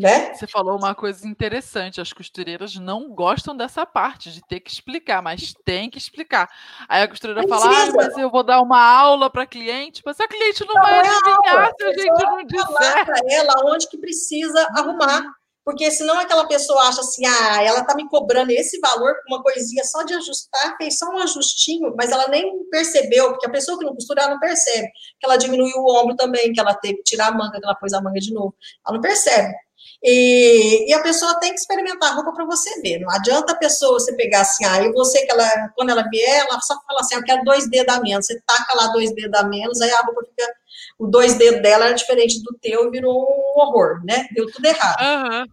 Né? Você falou uma coisa interessante. As costureiras não gostam dessa parte de ter que explicar, mas tem que explicar. Aí a costureira Precisa. fala: ah, mas eu vou dar uma aula para cliente, mas a cliente não, não vai é adivinhar se a gente não disser. para ela onde que precisa arrumar. Porque senão aquela pessoa acha assim, ah, ela tá me cobrando esse valor com uma coisinha só de ajustar, fez só um ajustinho, mas ela nem percebeu, porque a pessoa que não costura, ela não percebe. Que ela diminuiu o ombro também, que ela teve que tirar a manga, que ela pôs a manga de novo. Ela não percebe. E, e, a pessoa tem que experimentar a roupa para você ver. Não adianta a pessoa você pegar assim, ah, e você que ela, quando ela vier, ela só fala assim, eu quero dois dedos a menos. Você taca lá dois dedos a menos, aí a roupa fica. O dois dedos dela era diferente do teu e virou um horror, né? Deu tudo errado. Uhum.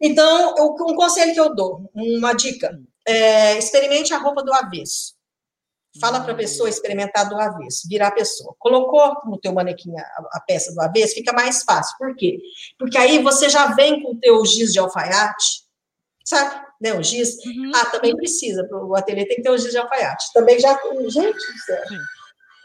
Então, um conselho que eu dou, uma dica, é, experimente a roupa do avesso. Fala para a pessoa experimentar do avesso, virar a pessoa. Colocou no teu manequim a, a, peça do avesso, fica mais fácil. Por quê? Porque aí você já vem com o teu giz de alfaiate, sabe? Né, o giz. Uhum. Ah, também precisa, o ateliê tem que ter o giz de alfaiate. Também já... Gente do céu.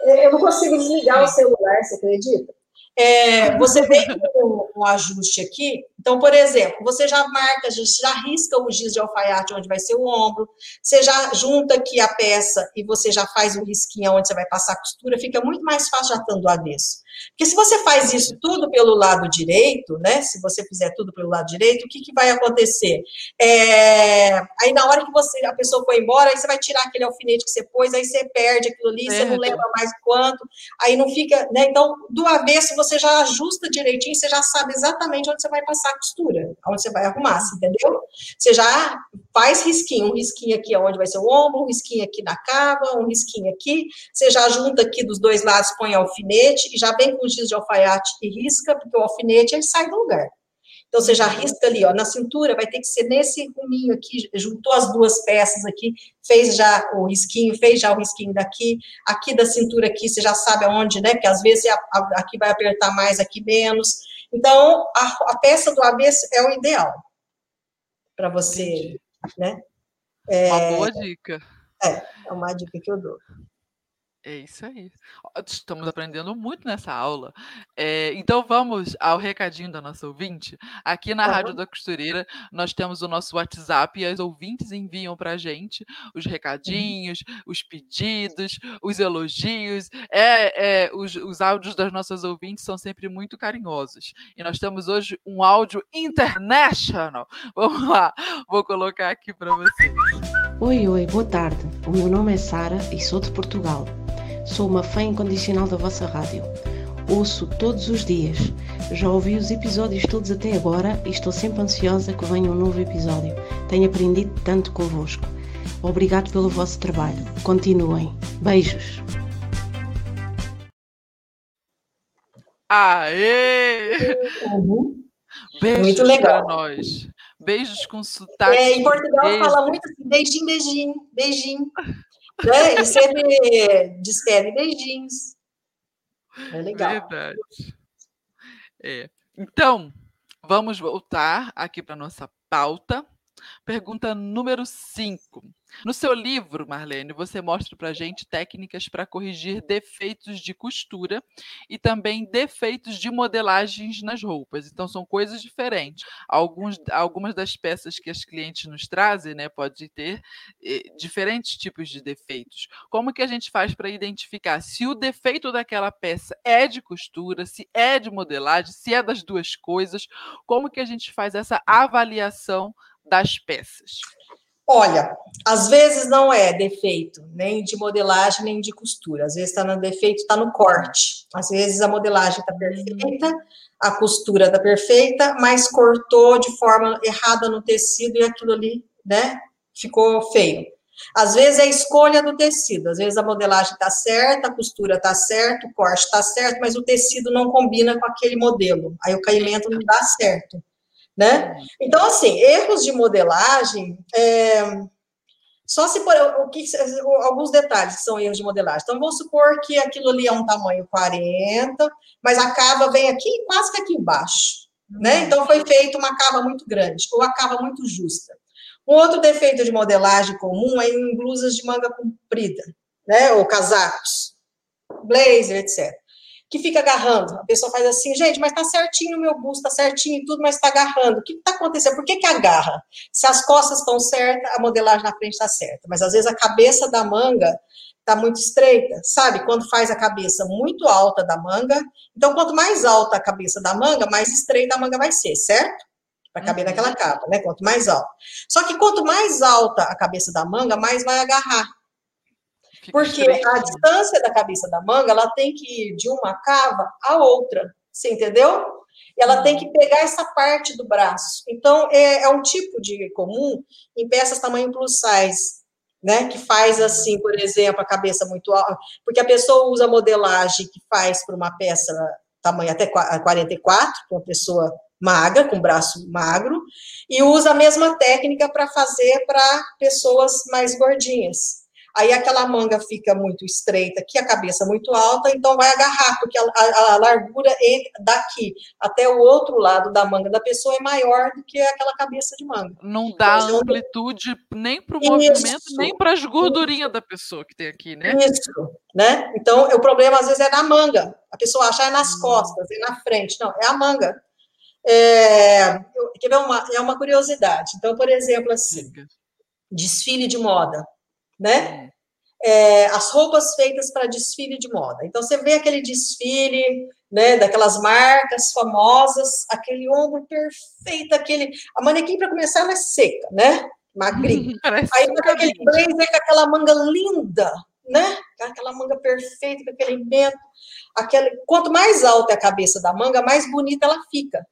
Eu não consigo desligar o celular, você acredita? É, você vem com um ajuste aqui, então, por exemplo, você já marca, já, já risca o giz de alfaiate onde vai ser o ombro, você já junta aqui a peça e você já faz o risquinho onde você vai passar a costura, fica muito mais fácil já estando do avesso. Porque se você faz isso tudo pelo lado direito, né? Se você fizer tudo pelo lado direito, o que, que vai acontecer? É, aí na hora que você a pessoa foi embora, aí você vai tirar aquele alfinete que você pôs, aí você perde aquilo ali, é. você não lembra mais quanto, aí não fica, né? Então, do avesso você já ajusta direitinho, você já sabe exatamente onde você vai passar a costura, onde você vai arrumar, entendeu? Você já faz risquinho, um risquinho aqui onde vai ser o ombro, um risquinho aqui na cava, um risquinho aqui, você já junta aqui dos dois lados, põe alfinete e já vem com giz de alfaiate e risca, porque o alfinete ele sai do lugar. Então, você já risca ali, ó, na cintura, vai ter que ser nesse ruminho aqui, juntou as duas peças aqui, fez já o risquinho, fez já o risquinho daqui, aqui da cintura aqui, você já sabe aonde, né, que às vezes aqui vai apertar mais, aqui menos. Então, a, a peça do avesso é o ideal para você, né? É, Uma boa dica. É. É uma dica que eu dou. É isso aí. Estamos aprendendo muito nessa aula. É, então vamos ao recadinho da nossa ouvinte. Aqui na uhum. Rádio da Costureira, nós temos o nosso WhatsApp e as ouvintes enviam para a gente os recadinhos, uhum. os pedidos, os elogios. É, é os, os áudios das nossas ouvintes são sempre muito carinhosos. E nós temos hoje um áudio international. *laughs* Vamos lá, vou colocar aqui para vocês. Oi, oi, boa tarde. O meu nome é Sara e sou de Portugal. Sou uma fã incondicional da vossa rádio. Ouço todos os dias. Já ouvi os episódios todos até agora e estou sempre ansiosa que venha um novo episódio. Tenho aprendido tanto convosco. Obrigado pelo vosso trabalho. Continuem. Beijos. Aê! Uhum. Beijos muito legal. para nós. Beijos com sotaque. É, em Portugal beijo. fala muito assim, beijinho, beijinho, beijinho. Né? E sempre despede beijinhos. É legal. Verdade. É. Então, vamos voltar aqui para nossa pauta. Pergunta número 5. No seu livro, Marlene, você mostra para gente técnicas para corrigir defeitos de costura e também defeitos de modelagens nas roupas. Então, são coisas diferentes. Alguns, algumas das peças que as clientes nos trazem, né, pode ter eh, diferentes tipos de defeitos. Como que a gente faz para identificar se o defeito daquela peça é de costura, se é de modelagem, se é das duas coisas? Como que a gente faz essa avaliação das peças? Olha, às vezes não é defeito, nem de modelagem, nem de costura. Às vezes está no defeito, está no corte. Às vezes a modelagem está perfeita, a costura está perfeita, mas cortou de forma errada no tecido e aquilo ali, né, ficou feio. Às vezes é a escolha do tecido, às vezes a modelagem está certa, a costura está certa, o corte está certo, mas o tecido não combina com aquele modelo. Aí o caimento não dá certo né? Então, assim, erros de modelagem, é, só se por o que, alguns detalhes que são erros de modelagem. Então, vamos supor que aquilo ali é um tamanho 40, mas a cava vem aqui, quase que aqui embaixo, né? Uhum. Então, foi feita uma cava muito grande, ou a cava muito justa. Um outro defeito de modelagem comum é em blusas de manga comprida, né? Ou casacos, blazer, etc que fica agarrando. A pessoa faz assim, gente, mas tá certinho o meu busto, tá certinho e tudo, mas tá agarrando. O que tá acontecendo? Por que que agarra? Se as costas estão certas, a modelagem na frente tá certa. Mas às vezes a cabeça da manga tá muito estreita, sabe? Quando faz a cabeça muito alta da manga, então quanto mais alta a cabeça da manga, mais estreita a manga vai ser, certo? Para caber uhum. naquela capa, né? Quanto mais alta. Só que quanto mais alta a cabeça da manga, mais vai agarrar. Porque a distância da cabeça da manga, ela tem que ir de uma cava a outra, você entendeu? Ela tem que pegar essa parte do braço. Então, é, é um tipo de comum em peças tamanho plus size, né? Que faz assim, por exemplo, a cabeça muito alta, porque a pessoa usa modelagem que faz para uma peça tamanho até 44, para uma pessoa magra, com braço magro, e usa a mesma técnica para fazer para pessoas mais gordinhas. Aí aquela manga fica muito estreita aqui, a cabeça muito alta, então vai agarrar, porque a, a, a largura daqui até o outro lado da manga da pessoa é maior do que aquela cabeça de manga. Não dá então, amplitude nem para o movimento, nem para as gordurinhas da pessoa que tem aqui, né? Isso, né? Então, o problema às vezes é na manga. A pessoa acha é nas hum. costas, é na frente. Não, é a manga. É, quer ver uma, é uma curiosidade. Então, por exemplo, assim, desfile de moda né? É, as roupas feitas para desfile de moda. Então, você vê aquele desfile, né, daquelas marcas famosas, aquele ombro perfeito, aquele... A manequim, para começar, ela é seca, né? Magrinha. *laughs* Aí, com aquele blazer, com aquela manga linda, né? Aquela manga perfeita, com aquele vento. Aquele... Quanto mais alta é a cabeça da manga, mais bonita ela fica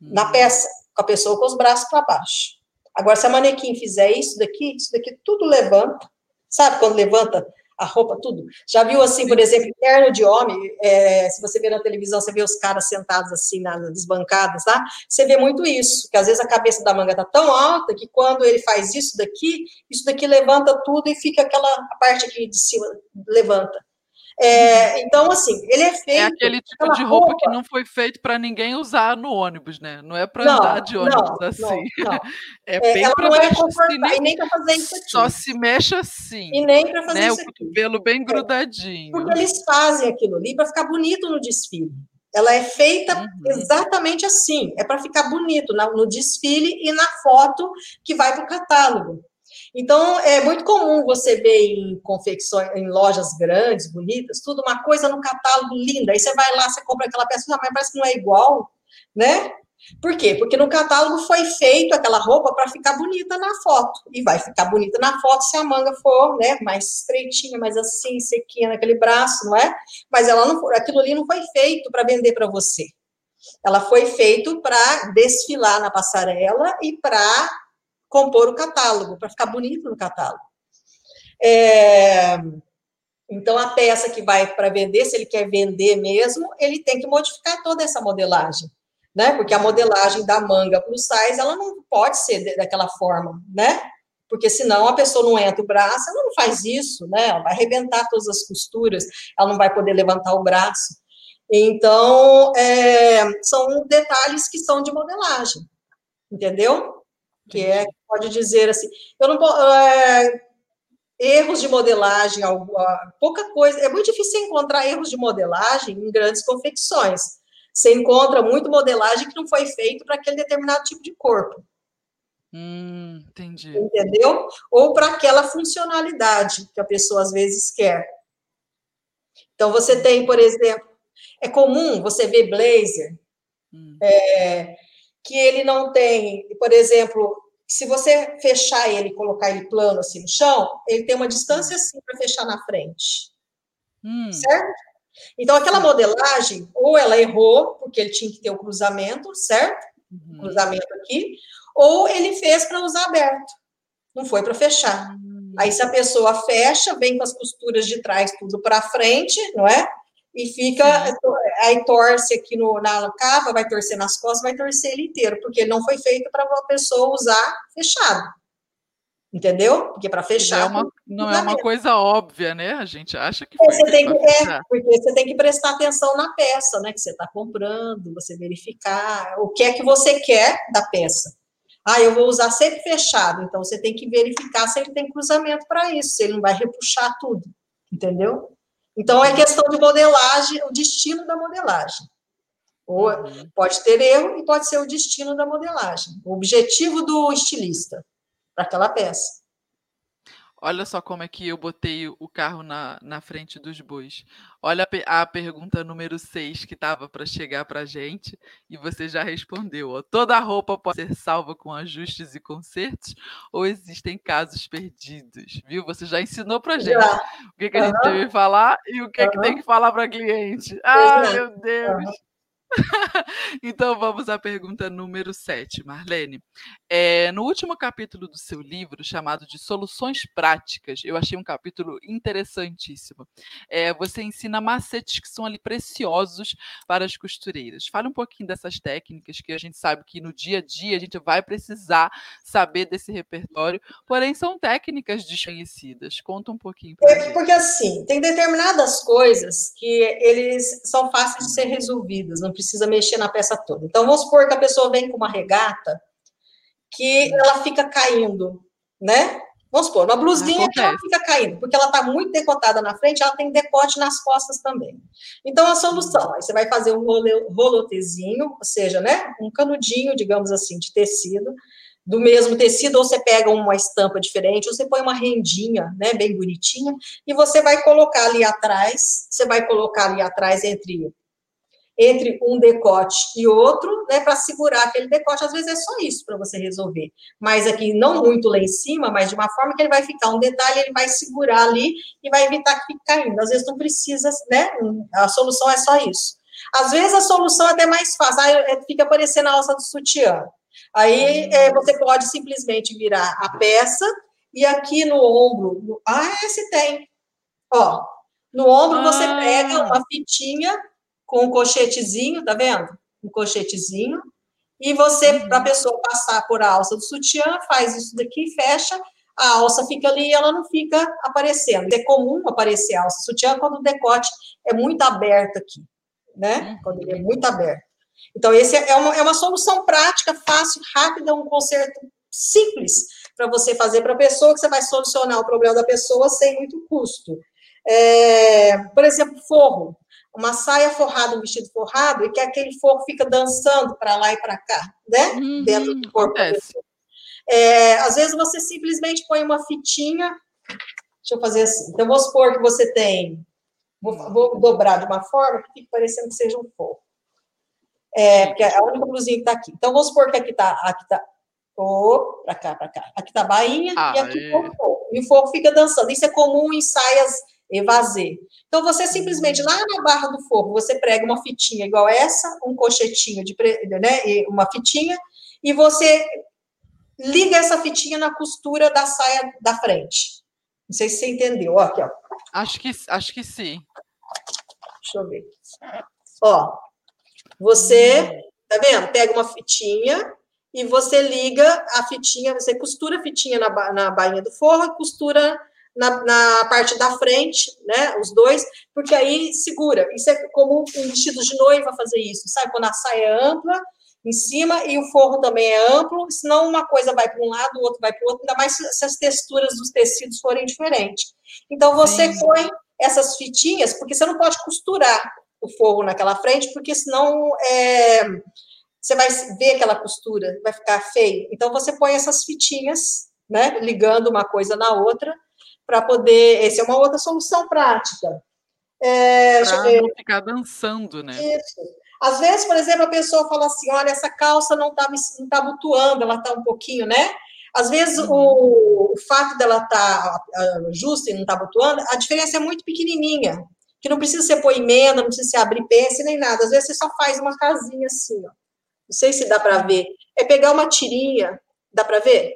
na hum. peça, com a pessoa com os braços para baixo. Agora, se a manequim fizer isso daqui, isso daqui tudo levanta, Sabe quando levanta a roupa, tudo? Já viu assim, por exemplo, terno de homem? É, se você vê na televisão, você vê os caras sentados assim nas bancadas, tá? Você vê muito isso, que às vezes a cabeça da manga tá tão alta que quando ele faz isso daqui, isso daqui levanta tudo e fica aquela parte aqui de cima levanta. É, então, assim, ele é, é feito. É aquele tipo de roupa, roupa, que não foi feito para ninguém usar no ônibus, né? Não é para andar de ônibus não, assim. Não, não. *laughs* É, é bem para é confortável, nem, e nem para fazer isso aqui. Só se mexe assim. E nem para fazer né? isso o cotovelo aqui. bem grudadinho. Porque eles fazem aquilo ali para ficar bonito no desfile. Ela é feita uhum. exatamente assim, é para ficar bonito no desfile e na foto que vai para o catálogo. Então, é muito comum você ver em confecções, em lojas grandes, bonitas, tudo uma coisa no catálogo linda. Aí você vai lá, você compra aquela peça, mas parece que não é igual, né? Por quê? Porque no catálogo foi feito aquela roupa para ficar bonita na foto. E vai ficar bonita na foto se a manga for, né, mais estreitinha, mais assim, sequinha naquele braço, não é? Mas ela não, aquilo ali não foi feito para vender para você. Ela foi feito para desfilar na passarela e para compor o catálogo, para ficar bonito no catálogo. É, então, a peça que vai para vender, se ele quer vender mesmo, ele tem que modificar toda essa modelagem, né? Porque a modelagem da manga plus size, ela não pode ser daquela forma, né? Porque senão a pessoa não entra o braço, ela não faz isso, né? Ela vai arrebentar todas as costuras, ela não vai poder levantar o braço. Então, é, são detalhes que são de modelagem, entendeu? que é, pode dizer assim, eu não é, erros de modelagem, pouca coisa, é muito difícil encontrar erros de modelagem em grandes confecções. Você encontra muito modelagem que não foi feito para aquele determinado tipo de corpo. Hum, entendi. Entendeu? Ou para aquela funcionalidade que a pessoa às vezes quer. Então, você tem, por exemplo, é comum você ver blazer hum. é, que ele não tem, por exemplo, se você fechar ele e colocar ele plano assim no chão, ele tem uma distância assim para fechar na frente. Hum. Certo? Então, aquela modelagem, ou ela errou, porque ele tinha que ter o cruzamento, certo? Uhum. Cruzamento aqui, ou ele fez para usar aberto, não foi para fechar. Uhum. Aí, se a pessoa fecha, vem com as costuras de trás tudo para frente, não é? E fica, aí torce aqui no, na cava, vai torcer nas costas, vai torcer ele inteiro, porque não foi feito para uma pessoa usar fechado. Entendeu? Porque para fechar. Não é uma, não é uma coisa óbvia, né? A gente acha que. Você tem que é, porque você tem que prestar atenção na peça, né? Que você está comprando, você verificar o que é que você quer da peça. Ah, eu vou usar sempre fechado, então você tem que verificar se ele tem cruzamento para isso, se ele não vai repuxar tudo, entendeu? Então, é questão de modelagem, o destino da modelagem. Ou uhum. pode ter erro e pode ser o destino da modelagem, o objetivo do estilista para aquela peça. Olha só como é que eu botei o carro na, na frente dos bois. Olha a, a pergunta número 6 que estava para chegar para a gente e você já respondeu. Ó. Toda roupa pode ser salva com ajustes e consertos ou existem casos perdidos? Viu? Você já ensinou para a gente já. o que, que uhum. a gente deve falar e o que, uhum. que tem que falar para cliente. Ah, meu Deus! *laughs* Então vamos à pergunta número 7, Marlene. É, no último capítulo do seu livro, chamado de Soluções Práticas, eu achei um capítulo interessantíssimo. É, você ensina macetes que são ali preciosos para as costureiras. Fale um pouquinho dessas técnicas que a gente sabe que no dia a dia a gente vai precisar saber desse repertório, porém são técnicas desconhecidas. Conta um pouquinho. É, porque assim, tem determinadas coisas que eles são fáceis de ser resolvidas, não precisa mexer na peça toda. Então, vamos supor que a pessoa vem com uma regata que ela fica caindo, né? Vamos supor, uma blusinha que ela fica caindo, porque ela está muito decotada na frente, ela tem decote nas costas também. Então, a solução, aí você vai fazer um rolotezinho, ou seja, né, um canudinho, digamos assim, de tecido, do mesmo tecido, ou você pega uma estampa diferente, ou você põe uma rendinha, né, bem bonitinha, e você vai colocar ali atrás, você vai colocar ali atrás entre entre um decote e outro, né, para segurar aquele decote. Às vezes é só isso para você resolver. Mas aqui, não muito lá em cima, mas de uma forma que ele vai ficar um detalhe, ele vai segurar ali e vai evitar que fique caindo. Às vezes não precisa, né? A solução é só isso. Às vezes a solução é até mais fácil, aí é, fica aparecendo a alça do sutiã. Aí é, você pode simplesmente virar a peça e aqui no ombro, no, ah, esse tem. Ó, no ombro ah. você pega uma fitinha com um colchetezinho, tá vendo? Um colchetezinho. E você, para a pessoa passar por a alça do sutiã, faz isso daqui, fecha. a alça fica ali e ela não fica aparecendo. É comum aparecer alça sutiã quando o decote é muito aberto aqui, né? Uhum. Quando ele é muito aberto. Então, esse é uma, é uma solução prática, fácil, rápida, um conserto simples para você fazer para a pessoa, que você vai solucionar o problema da pessoa sem muito custo. É, por exemplo, forro. Uma saia forrada, um vestido forrado, e que aquele forro fica dançando para lá e para cá, né? Uhum, Dentro do corpo. É, às vezes você simplesmente põe uma fitinha. Deixa eu fazer assim. Então, vamos supor que você tem. Vou, vou dobrar de uma forma que fique parecendo que seja um forro. É, porque é a única blusinha que está aqui. Então, vamos supor que aqui está aqui tá, oh, para cá, para cá. Aqui está a bainha ah, e aqui está o forro. E o forro fica dançando. Isso é comum em saias evasê. Então, você simplesmente, lá na barra do forro, você prega uma fitinha igual essa, um cochetinho, de, né, uma fitinha, e você liga essa fitinha na costura da saia da frente. Não sei se você entendeu. Ó, aqui, ó. Acho que, acho que sim. Deixa eu ver. Ó, você, tá vendo? Pega uma fitinha e você liga a fitinha, você costura a fitinha na, na bainha do forro costura na, na, parte da frente, né? Os dois, porque aí segura. Isso é como um vestido de noiva fazer isso, sabe? Quando a saia é ampla em cima e o forro também é amplo, senão uma coisa vai para um lado, o outro vai para o outro, ainda mais se as texturas dos tecidos forem diferentes. Então você põe essas fitinhas, porque você não pode costurar o forro naquela frente, porque senão é, você vai ver aquela costura, vai ficar feio. Então você põe essas fitinhas, né, ligando uma coisa na outra, para poder. Essa é uma outra solução prática. É, para não ficar dançando, né? Isso. Às vezes, por exemplo, a pessoa fala assim: olha, essa calça não está não tá butuando, ela está um pouquinho, né? Às vezes, uhum. o, o, fato dela estar tá justa e não estar tá butuando, a diferença é muito pequenininha, que não precisa ser pôr emenda, não precisa ser abrir pence nem nada. Às vezes, você só faz uma casinha assim, ó. Não sei se dá para ver. É pegar uma tirinha, dá para ver?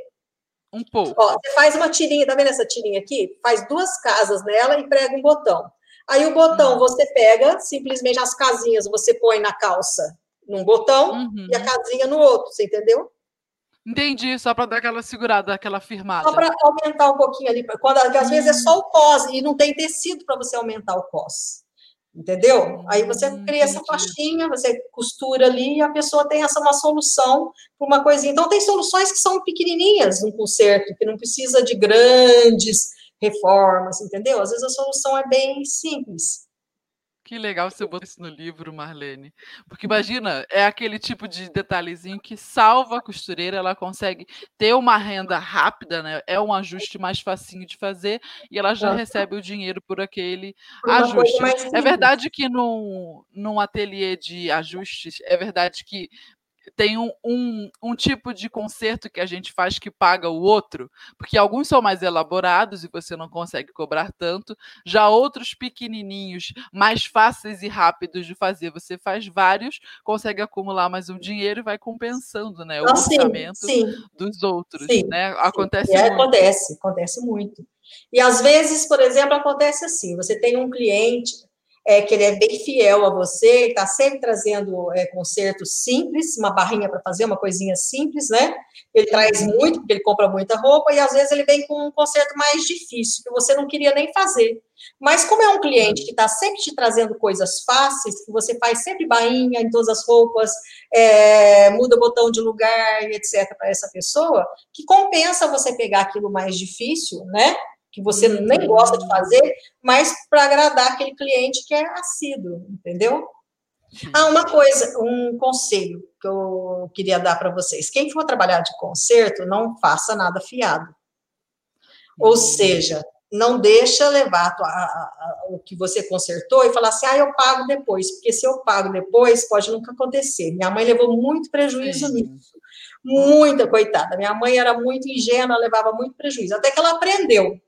Um pouco. Ó, você faz uma tirinha, tá vendo essa tirinha aqui? Faz duas casas nela e prega um botão. Aí o botão uhum. você pega, simplesmente as casinhas você põe na calça num botão uhum. e a casinha no outro, você entendeu? Entendi, só para dar aquela segurada, aquela firmada. Só para aumentar um pouquinho ali, quando às vezes é só o cos e não tem tecido para você aumentar o cos. Entendeu? Aí você cria essa pastinha, você costura ali e a pessoa tem essa uma solução para uma coisinha. Então, tem soluções que são pequenininhas no conserto, que não precisa de grandes reformas, entendeu? Às vezes a solução é bem simples. Que legal você botar isso no livro, Marlene. Porque imagina, é aquele tipo de detalhezinho que salva a costureira, ela consegue ter uma renda rápida, né? É um ajuste mais facinho de fazer e ela já recebe o dinheiro por aquele ajuste. É verdade que num, num ateliê de ajustes, é verdade que tem um, um, um, tipo de conserto que a gente faz que paga o outro, porque alguns são mais elaborados e você não consegue cobrar tanto, já outros pequenininhos, mais fáceis e rápidos de fazer, você faz vários, consegue acumular mais um dinheiro e vai compensando, né, o ah, orçamento sim, sim. dos outros, sim, né? Acontece muito. Acontece, acontece muito. E às vezes, por exemplo, acontece assim, você tem um cliente é, que ele é bem fiel a você, está sempre trazendo é, concertos simples, uma barrinha para fazer, uma coisinha simples, né? Ele traz muito, porque ele compra muita roupa, e às vezes ele vem com um concerto mais difícil, que você não queria nem fazer. Mas como é um cliente que está sempre te trazendo coisas fáceis, que você faz sempre bainha em todas as roupas, é, muda botão de lugar etc. para essa pessoa, que compensa você pegar aquilo mais difícil, né? Que você nem gosta de fazer, mas para agradar aquele cliente que é assíduo, entendeu? Ah, uma coisa, um conselho que eu queria dar para vocês. Quem for trabalhar de conserto, não faça nada fiado. Ou uhum. seja, não deixa levar a, a, a, o que você consertou e falar assim, ah, eu pago depois, porque se eu pago depois, pode nunca acontecer. Minha mãe levou muito prejuízo Sim. nisso. Muita, coitada. Minha mãe era muito ingênua, levava muito prejuízo. Até que ela aprendeu.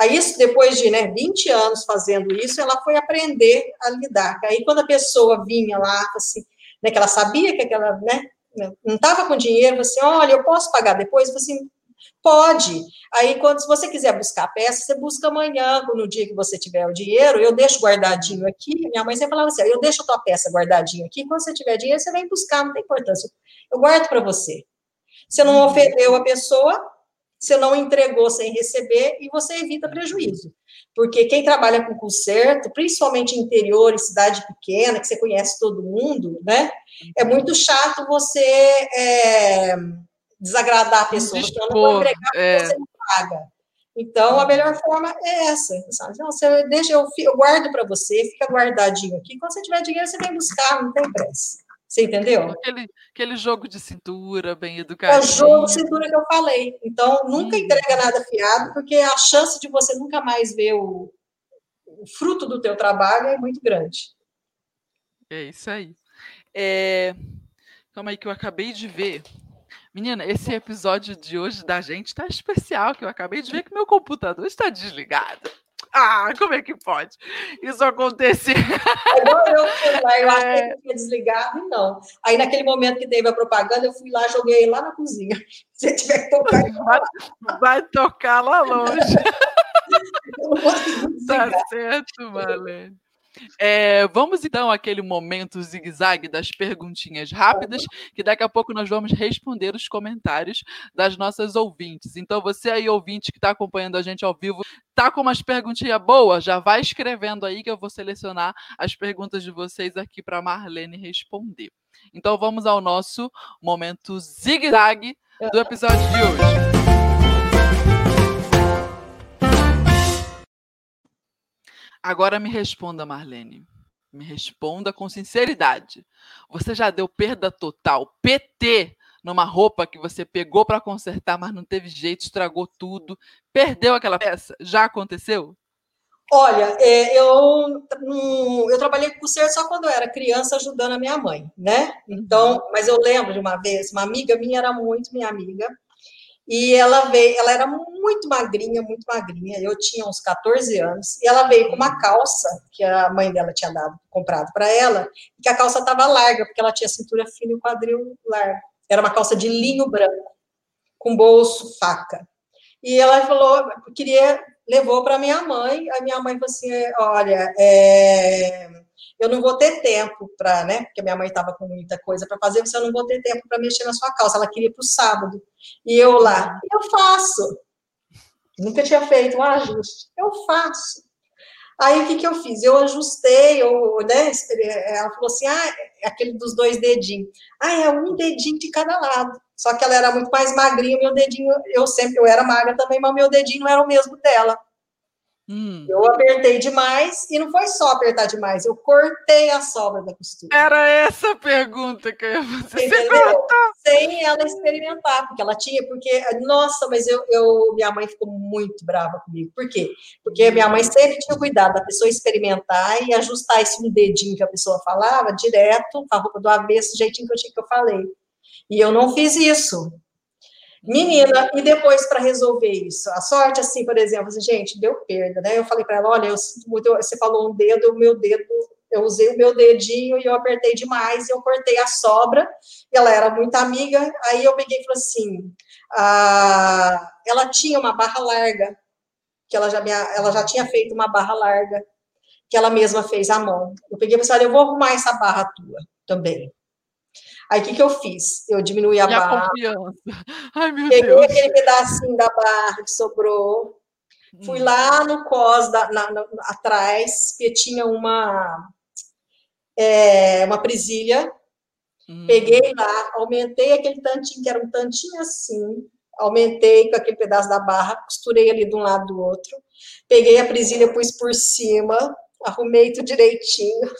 Aí, isso, depois de né, 20 anos fazendo isso, ela foi aprender a lidar. Aí, quando a pessoa vinha lá, assim, né, que ela sabia que aquela, né, não estava com dinheiro, assim, olha, eu posso pagar depois? Eu assim, pode. Aí, quando se você quiser buscar a peça, você busca amanhã, no dia que você tiver o dinheiro, eu deixo guardadinho aqui. Minha mãe sempre falava assim, eu deixo a tua peça guardadinho aqui, quando você tiver dinheiro, você vem buscar, não tem importância. Eu guardo para você. Você não uhum. ofendeu a pessoa, você não entregou sem receber e você evita prejuízo. Porque quem trabalha com conserto, principalmente interior, em cidade pequena, que você conhece todo mundo, né? É muito chato você é, desagradar a pessoa. Dispor, então, não vou entregar é... você não paga. Então, a melhor forma é essa. Sabe? Não, você deixa, eu, eu guardo para você, fica guardadinho aqui. Quando você tiver dinheiro, você vem buscar, não tem pressa. Você entendeu? Aquele, aquele jogo de cintura bem educado. É o jogo de cintura que eu falei. Então, nunca hum. entrega nada fiado, porque a chance de você nunca mais ver o, o fruto do teu trabalho é muito grande. É isso aí. É... Calma aí que eu acabei de ver. Menina, esse episódio de hoje da gente está especial, que eu acabei de ver que meu computador está desligado. *laughs* Ah, como é que pode isso acontecer? Eu, fui lá, eu achei é. que tinha desligado e não. Aí, naquele momento que teve a propaganda, eu fui lá, joguei lá na cozinha. *laughs* Se tiver que tocar, vai, vai tocar lá longe. *laughs* tá certo, Marlene. É, vamos então àquele momento zigue-zague das perguntinhas rápidas, que daqui a pouco nós vamos responder os comentários das nossas ouvintes. Então, você aí, ouvinte que está acompanhando a gente ao vivo, tá com umas perguntinhas boas, já vai escrevendo aí que eu vou selecionar as perguntas de vocês aqui para Marlene responder. Então, vamos ao nosso momento zigue-zague do episódio de hoje. Agora me responda, Marlene. Me responda com sinceridade. Você já deu perda total, PT, numa roupa que você pegou para consertar, mas não teve jeito, estragou tudo, perdeu aquela peça? Já aconteceu? Olha, é, eu, eu trabalhei com conserto só quando eu era criança, ajudando a minha mãe, né? Então, uhum. mas eu lembro de uma vez, uma amiga minha era muito minha amiga, e ela veio, ela era muito magrinha, muito magrinha. Eu tinha uns 14 anos. E ela veio com uma calça que a mãe dela tinha dado, comprado para ela, e que a calça estava larga, porque ela tinha cintura fina e quadril largo. Era uma calça de linho branco, com bolso, faca. E ela falou, queria, levou para minha mãe. A minha mãe falou assim: olha, é, eu não vou ter tempo para, né? Porque minha mãe estava com muita coisa para fazer, você não vou ter tempo para mexer na sua calça. Ela queria para o sábado. E eu lá, eu faço. Nunca tinha feito um ajuste. Eu faço. Aí o que, que eu fiz? Eu ajustei, eu, né? Ela falou assim: ah, é aquele dos dois dedinhos. Ah, é um dedinho de cada lado. Só que ela era muito mais magrinha, meu dedinho, eu sempre, eu era magra também, mas meu dedinho não era o mesmo dela. Hum. Eu apertei demais e não foi só apertar demais, eu cortei a sobra da costura. Era essa a pergunta que eu ia fazer. Sem ela experimentar, porque ela tinha, porque, nossa, mas eu, eu, minha mãe ficou muito brava comigo. Por quê? Porque minha mãe sempre tinha cuidado da pessoa experimentar e ajustar esse um dedinho que a pessoa falava direto com a roupa do avesso, do jeitinho que eu tinha que eu falei. E eu não fiz isso. Menina, e depois para resolver isso? A sorte, assim, por exemplo, assim, gente, deu perda, né? Eu falei para ela: olha, eu sinto muito, você falou um dedo, o meu dedo, eu usei o meu dedinho e eu apertei demais, e eu cortei a sobra. Ela era muito amiga, aí eu peguei e falei assim: ah, ela tinha uma barra larga, que ela já, ela já tinha feito uma barra larga, que ela mesma fez à mão. Eu peguei e falei: olha, eu vou arrumar essa barra tua também. Aí o que, que eu fiz? Eu diminuí a e barra. A confiança. *laughs* Ai, meu peguei Deus. aquele pedacinho da barra que sobrou. Hum. Fui lá no cos da, na, na, atrás, que tinha uma, é, uma presilha. Hum. Peguei lá, aumentei aquele tantinho, que era um tantinho assim, aumentei com aquele pedaço da barra, costurei ali de um lado do outro, peguei a presilha, pus por cima, arrumei tudo direitinho.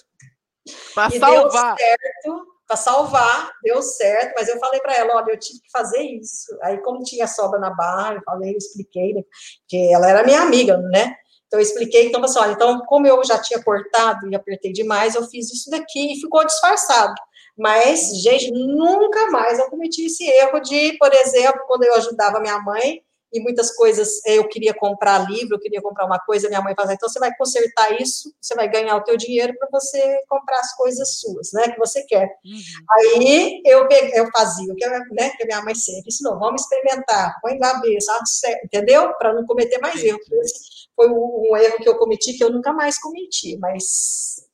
Para salvar. Deu certo para salvar, deu certo, mas eu falei para ela, olha, eu tive que fazer isso. Aí, como tinha sobra na barra, eu falei, eu expliquei, né, que ela era minha amiga, né? Então, eu expliquei, então, assim, olha, então, como eu já tinha cortado e apertei demais, eu fiz isso daqui e ficou disfarçado. Mas, gente, nunca mais eu cometi esse erro de, por exemplo, quando eu ajudava minha mãe, e muitas coisas eu queria comprar livro, eu queria comprar uma coisa, minha mãe fazia, então você vai consertar isso, você vai ganhar o teu dinheiro para você comprar as coisas suas, né, que você quer. Uhum. Aí eu peguei, eu fazia o que, né, que a minha mãe sempre ensinou, vamos experimentar, põe lá ver, entendeu? Para não cometer mais erro. Esse foi um erro que eu cometi que eu nunca mais cometi, mas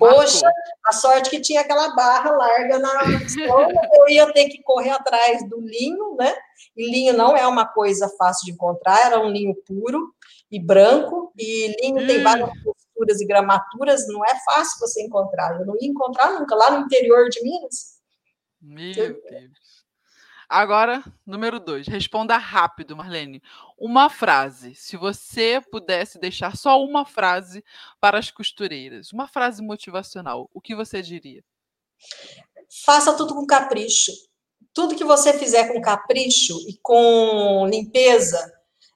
Poxa, a sorte que tinha aquela barra larga na eu ia ter que correr atrás do linho, né? E linho não é uma coisa fácil de encontrar, era um linho puro e branco, e linho hum. tem várias posturas e gramaturas, não é fácil você encontrar. Eu não ia encontrar nunca, lá no interior de Minas. Meu Deus. Agora, número dois, responda rápido, Marlene. Uma frase. Se você pudesse deixar só uma frase para as costureiras, uma frase motivacional, o que você diria? Faça tudo com capricho. Tudo que você fizer com capricho e com limpeza,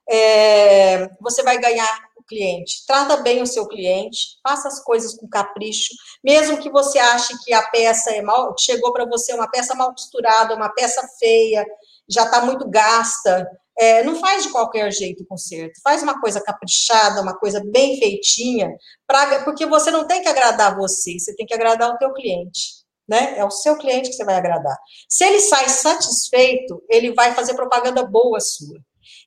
é, você vai ganhar cliente. Trata bem o seu cliente, faça as coisas com capricho, mesmo que você ache que a peça é mal, chegou para você uma peça mal costurada, uma peça feia, já está muito gasta. É, não faz de qualquer jeito o conserto, faz uma coisa caprichada, uma coisa bem feitinha, pra, porque você não tem que agradar você, você tem que agradar o teu cliente. Né? É o seu cliente que você vai agradar. Se ele sai satisfeito, ele vai fazer propaganda boa sua.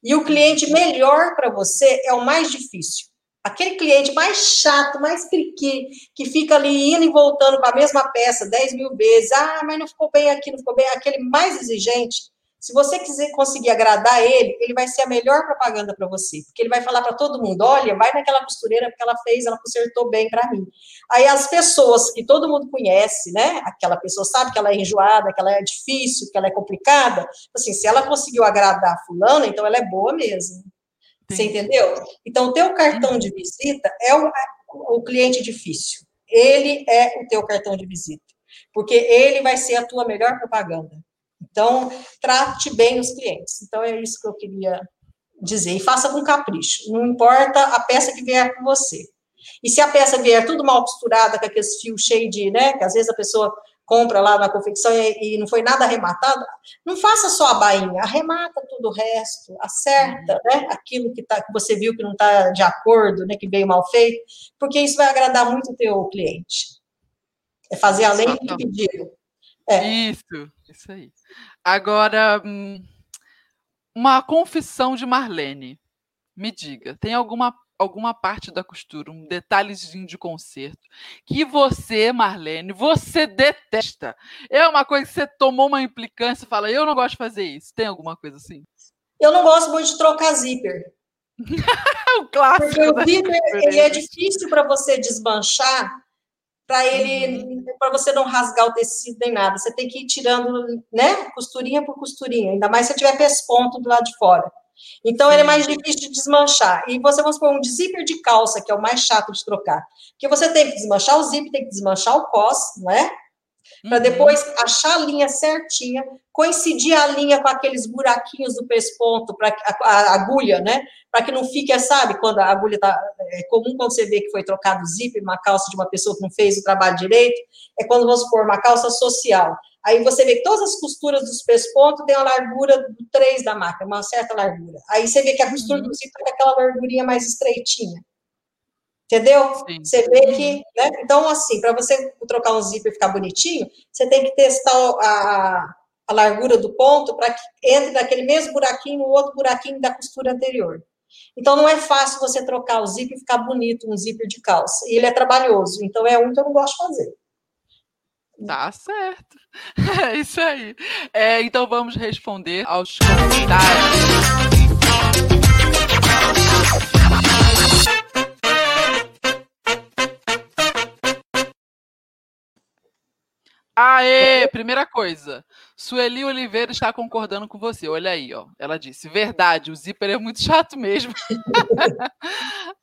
E o cliente melhor para você é o mais difícil. Aquele cliente mais chato, mais criqui, que fica ali indo e voltando com a mesma peça 10 mil vezes. Ah, mas não ficou bem aqui, não ficou bem. Aquele mais exigente, se você quiser conseguir agradar ele, ele vai ser a melhor propaganda para você, porque ele vai falar para todo mundo: olha, vai naquela costureira porque ela fez, ela consertou bem para mim. Aí as pessoas que todo mundo conhece, né? Aquela pessoa sabe que ela é enjoada, que ela é difícil, que ela é complicada. Assim, se ela conseguiu agradar a fulana, então ela é boa mesmo. Você entendeu? Então, o teu cartão de visita é o, o cliente difícil. Ele é o teu cartão de visita, porque ele vai ser a tua melhor propaganda. Então, trate bem os clientes. Então, é isso que eu queria dizer. E faça com capricho. Não importa a peça que vier com você. E se a peça vier tudo mal costurada, com aqueles fios cheios de, né? Que às vezes a pessoa compra lá na confecção e, e não foi nada arrematado, não faça só a bainha, arremata tudo o resto, acerta, né? Aquilo que, tá, que você viu que não está de acordo, né? Que veio mal feito, porque isso vai agradar muito o teu cliente. É fazer além do que pediram. É. Isso, isso aí. Agora, hum, uma confissão de Marlene. Me diga, tem alguma alguma parte da costura, um detalhezinho de conserto que você, Marlene, você detesta. É uma coisa que você tomou uma implicância e fala, eu não gosto de fazer isso. Tem alguma coisa assim? Eu não gosto muito de trocar zíper. *laughs* o clássico. Porque o zíper *laughs* ele é difícil para você desmanchar para ele, uhum. para você não rasgar o tecido nem nada. Você tem que ir tirando, né, costurinha por costurinha, ainda mais se tiver pesponto do lado de fora. Então, ele é mais difícil de desmanchar. E você, vamos pôr um zíper de calça, que é o mais chato de trocar. Porque você tem que desmanchar o zíper, tem que desmanchar o cos, não é? Para uhum. depois achar a linha certinha, coincidir a linha com aqueles buraquinhos do pesponto, para a, a, agulha, né? Para que não fique, sabe, quando a agulha está. É comum quando você vê que foi trocado o zíper, uma calça de uma pessoa que não fez o trabalho direito, é quando vamos pôr uma calça social. Aí você vê que todas as costuras dos pespontos têm a largura do 3 da máquina, uma certa largura. Aí você vê que a costura uhum. do zíper é aquela largurinha mais estreitinha. Entendeu? Sim. Você vê que. Né? Então, assim, para você trocar um zíper e ficar bonitinho, você tem que testar a, a largura do ponto para que entre daquele mesmo buraquinho no outro buraquinho da costura anterior. Então, não é fácil você trocar o zíper e ficar bonito, um zíper de calça. E ele é trabalhoso. Então, é um que eu não gosto de fazer. Tá certo. *laughs* É isso aí. É, então, vamos responder aos comentários. Aê! Primeira coisa. Sueli Oliveira está concordando com você. Olha aí, ó. Ela disse: verdade, o zíper é muito chato mesmo. *laughs*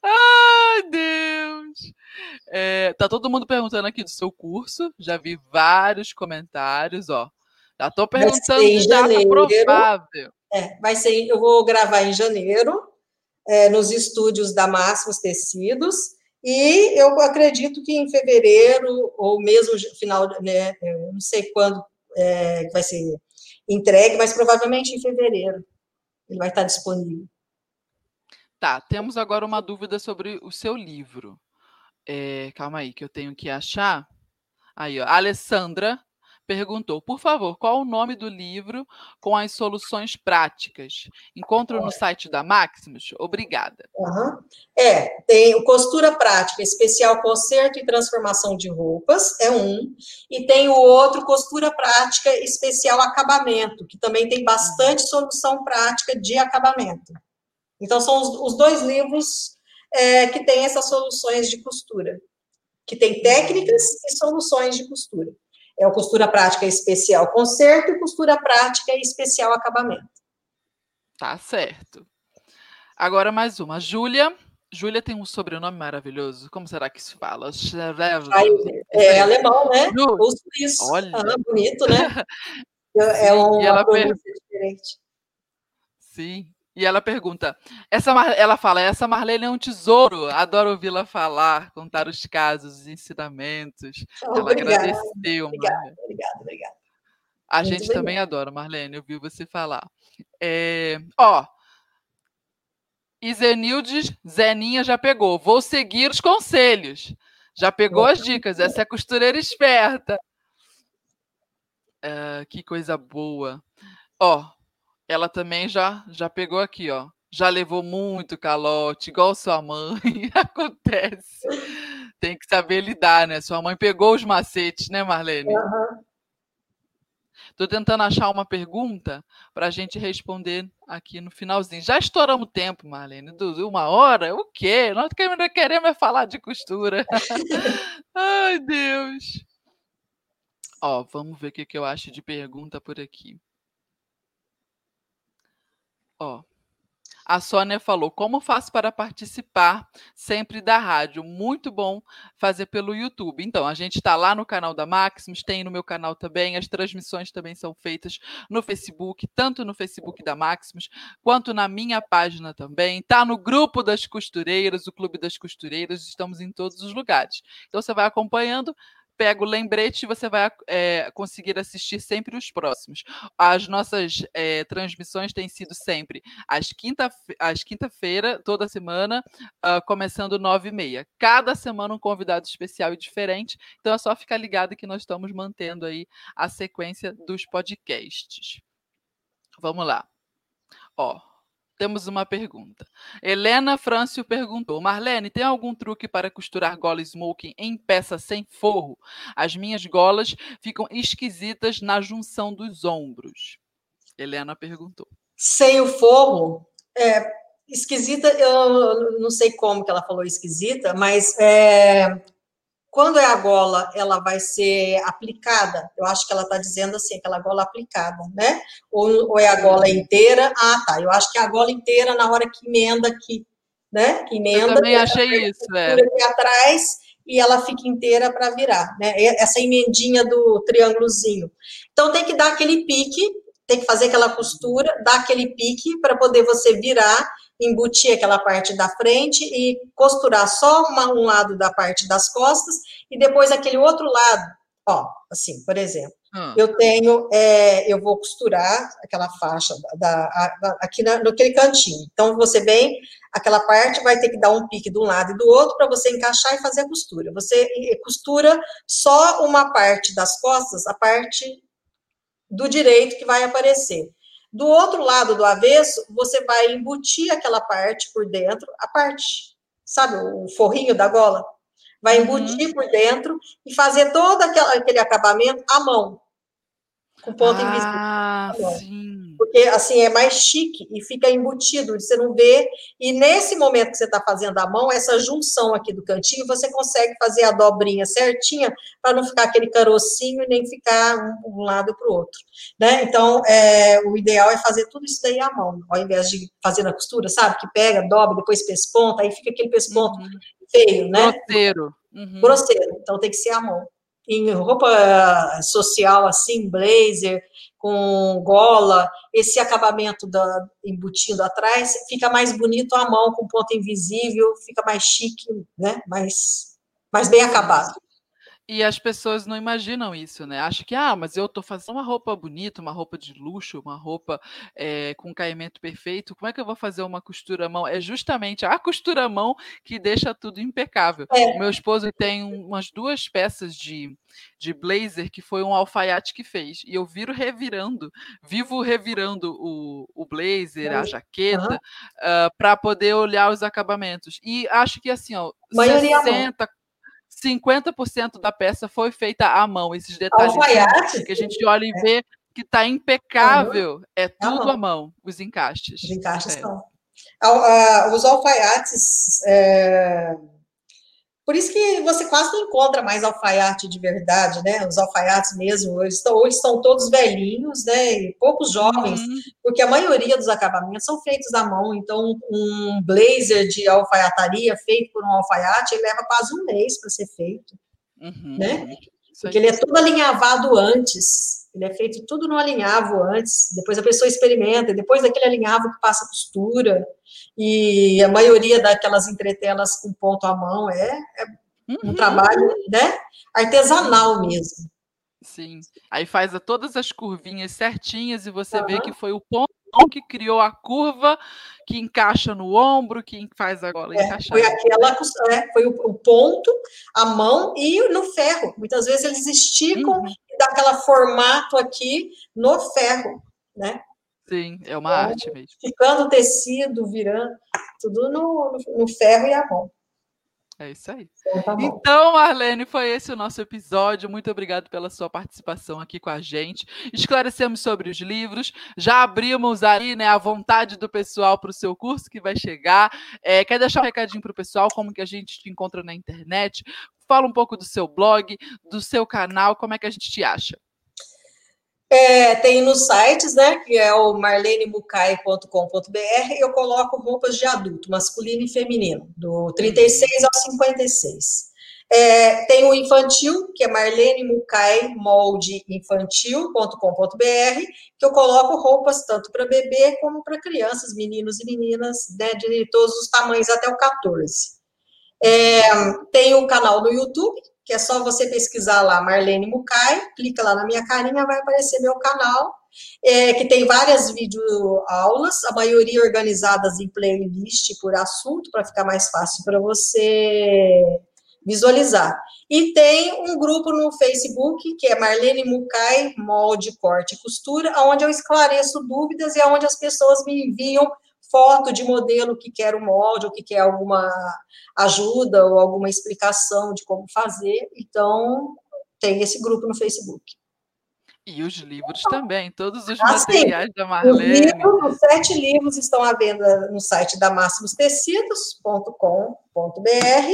Ai, Deus! É, tá todo mundo perguntando aqui do seu curso. Já vi vários comentários, ó. Já tô perguntando de data provável. É, vai ser, eu vou gravar em janeiro, é, nos estúdios da Máximos Tecidos. E eu acredito que em fevereiro, ou mesmo final, né, não sei quando é, vai ser entregue, mas provavelmente em fevereiro ele vai estar disponível. Tá, temos agora uma dúvida sobre o seu livro. É, calma aí, que eu tenho que achar. Aí, ó, Alessandra perguntou: por favor, qual o nome do livro com as soluções práticas? Encontro no site da Maximus? Obrigada. Uhum. É, tem o costura prática, especial conserto e transformação de roupas, é um, e tem o outro, costura prática, especial acabamento, que também tem bastante uhum. solução prática de acabamento. Então, são os, os dois livros é, que têm essas soluções de costura, que tem técnicas e soluções de costura. É o costura prática especial conserto e costura prática especial acabamento. Tá certo. Agora mais uma. Júlia. Júlia tem um sobrenome maravilhoso. Como será que se fala? É, é alemão, né? Ou suíço. Olha. Ah, bonito, né? *laughs* É uma pronúncia per... diferente. Sim. E ela pergunta: essa Mar... ela fala, essa Marlene é um tesouro, adoro ouvi-la falar, contar os casos, os ensinamentos. Oh, ela obrigada, agradeceu. Obrigada, obrigada, obrigada. A Muito gente também adora, Marlene, ouviu você falar. É... Ó, Izenildes, Zeninha já pegou. Vou seguir os conselhos. Já pegou as dicas. Essa é costureira esperta. Uh, que coisa boa. Ó, ela também já já pegou aqui, ó. Já levou muito calote, igual sua mãe. *laughs* Acontece. Tem que saber lidar, né? Sua mãe pegou os macetes, né, Marlene? Uhum. Tô tentando achar uma pergunta para a gente responder aqui no finalzinho. Já estouramos tempo, Marlene. Uma hora? O quê? Nós queremos é falar de costura. *laughs* Ai, Deus. Ó, vamos ver o que, que eu acho de pergunta por aqui. Ó, a Sônia falou: como faço para participar sempre da rádio? Muito bom fazer pelo YouTube. Então, a gente está lá no canal da Maximus, tem no meu canal também. As transmissões também são feitas no Facebook, tanto no Facebook da Maximus, quanto na minha página também. Está no grupo das costureiras, o Clube das Costureiras, estamos em todos os lugares. Então, você vai acompanhando pega o lembrete e você vai é, conseguir assistir sempre os próximos. As nossas é, transmissões têm sido sempre às quinta-feira, quinta toda semana, uh, começando nove e meia. Cada semana um convidado especial e diferente. Então é só ficar ligado que nós estamos mantendo aí a sequência dos podcasts. Vamos lá. Ó, temos uma pergunta. Helena Frâncio perguntou: Marlene, tem algum truque para costurar gola smoking em peça sem forro? As minhas golas ficam esquisitas na junção dos ombros. Helena perguntou. Sem o forro? É, esquisita, eu não sei como que ela falou esquisita, mas é, quando é a gola, ela vai ser aplicada, eu acho que ela está dizendo assim, aquela gola aplicada, né? Ou, ou, é a gola inteira? Ah, tá, eu acho que é a gola inteira na hora que emenda aqui, né? Que emenda. Eu também achei isso, é. Aqui atrás e ela fica inteira para virar, né? Essa emendinha do triângulozinho. Então tem que dar aquele pique, tem que fazer aquela costura, dar aquele pique para poder você virar embutir aquela parte da frente e costurar só uma, um lado da parte das costas e depois aquele outro lado, ó, assim, por exemplo. Hum. Eu tenho, é, eu vou costurar aquela faixa da, da, aqui na, naquele cantinho. Então, você vem, aquela parte vai ter que dar um pique de um lado e do outro para você encaixar e fazer a costura. Você costura só uma parte das costas, a parte do direito que vai aparecer. Do outro lado do avesso, você vai embutir aquela parte por dentro, a parte, sabe, o forrinho da gola? Vai embutir uhum. por dentro e fazer todo aquele, acabamento à mão, com ponto ah, invisível. Sim porque assim é mais chique e fica embutido, você não vê. E nesse momento que você está fazendo a mão, essa junção aqui do cantinho, você consegue fazer a dobrinha certinha para não ficar aquele carocinho e nem ficar um, um lado para o outro. Né? Então, é, o ideal é fazer tudo isso daí à mão, ao invés de fazer na costura, sabe? Que pega, dobra, depois pesponta, aí fica aquele pesponto uhum. feio, né? Grosseiro. Uhum. Grosseiro. Então tem que ser à mão. Em roupa social, assim, blazer, com gola, esse acabamento da, embutindo atrás, fica mais bonito à mão, com ponta invisível, fica mais chique, né? mais, mais bem acabado. E as pessoas não imaginam isso, né? Acham que, ah, mas eu estou fazendo uma roupa bonita, uma roupa de luxo, uma roupa é, com caimento perfeito, como é que eu vou fazer uma costura à mão? É justamente a costura à mão que deixa tudo impecável. É. Meu esposo tem umas duas peças de, de blazer que foi um alfaiate que fez. E eu viro revirando, vivo revirando o, o blazer, a jaqueta, uhum. uh, para poder olhar os acabamentos. E acho que assim, ó, Maioria 60, 50% da peça foi feita à mão. Esses detalhes que a gente olha e é. vê que está impecável. É tudo à mão, os encaixes. Os encaixes é. são. Os alfaiates. É por isso que você quase não encontra mais alfaiate de verdade, né? Os alfaiates mesmo, eles estão, eles estão todos velhinhos, né? E poucos jovens, uhum. porque a maioria dos acabamentos são feitos à mão. Então, um blazer de alfaiataria feito por um alfaiate, ele leva quase um mês para ser feito, uhum. né? Porque ele é todo alinhavado antes. Ele é feito tudo no alinhavo antes, depois a pessoa experimenta, depois daquele alinhavo que passa costura, e a maioria daquelas entretelas com ponto à mão é, é um uhum. trabalho né, artesanal mesmo. Sim, aí faz todas as curvinhas certinhas e você uhum. vê que foi o ponto que criou a curva que encaixa no ombro, que faz a gola é, encaixar. Foi aquela, é, foi o, o, ponto, a mão e no ferro. Muitas vezes eles esticam uhum. e dá aquela formato aqui no ferro, né? Sim, é uma então, arte mesmo. Ficando tecido, virando, tudo no, no, ferro e a mão. É isso aí. Então, tá então, Marlene, foi esse o nosso episódio. Muito obrigado pela sua participação aqui com a gente. Esclarecemos sobre os livros, já abrimos aí né, a vontade do pessoal para o seu curso que vai chegar. É, quer deixar um recadinho para o pessoal, como que a gente te encontra na internet? Fala um pouco do seu blog, do seu canal, como é que a gente te acha? É, tem nos sites, né, que é o marlenemucai.com.br, eu coloco roupas de adulto, masculino e feminino, do 36 ao 56. É, tem o infantil, que é Marlene Mucai Molde Infantil.com.br, que eu coloco roupas tanto para bebê como para crianças, meninos e meninas, né, de todos os tamanhos até o 14. É, tem o canal no YouTube, que é só você pesquisar lá Marlene Mucai, clica lá na minha carinha, vai aparecer meu canal, é, que tem várias videoaulas, a maioria organizadas em playlist por assunto, para ficar mais fácil para você visualizar. E tem um grupo no Facebook, que é Marlene Mucai Molde, Corte e Costura, onde eu esclareço dúvidas e onde as pessoas me enviam foto de modelo que quer o molde ou que quer alguma ajuda ou alguma explicação de como fazer. Então, tem esse grupo no Facebook. E os livros também, todos os ah, materiais sim. da Marlene. Os, livros, os sete livros estão à venda no site da máximostecidos.com.br.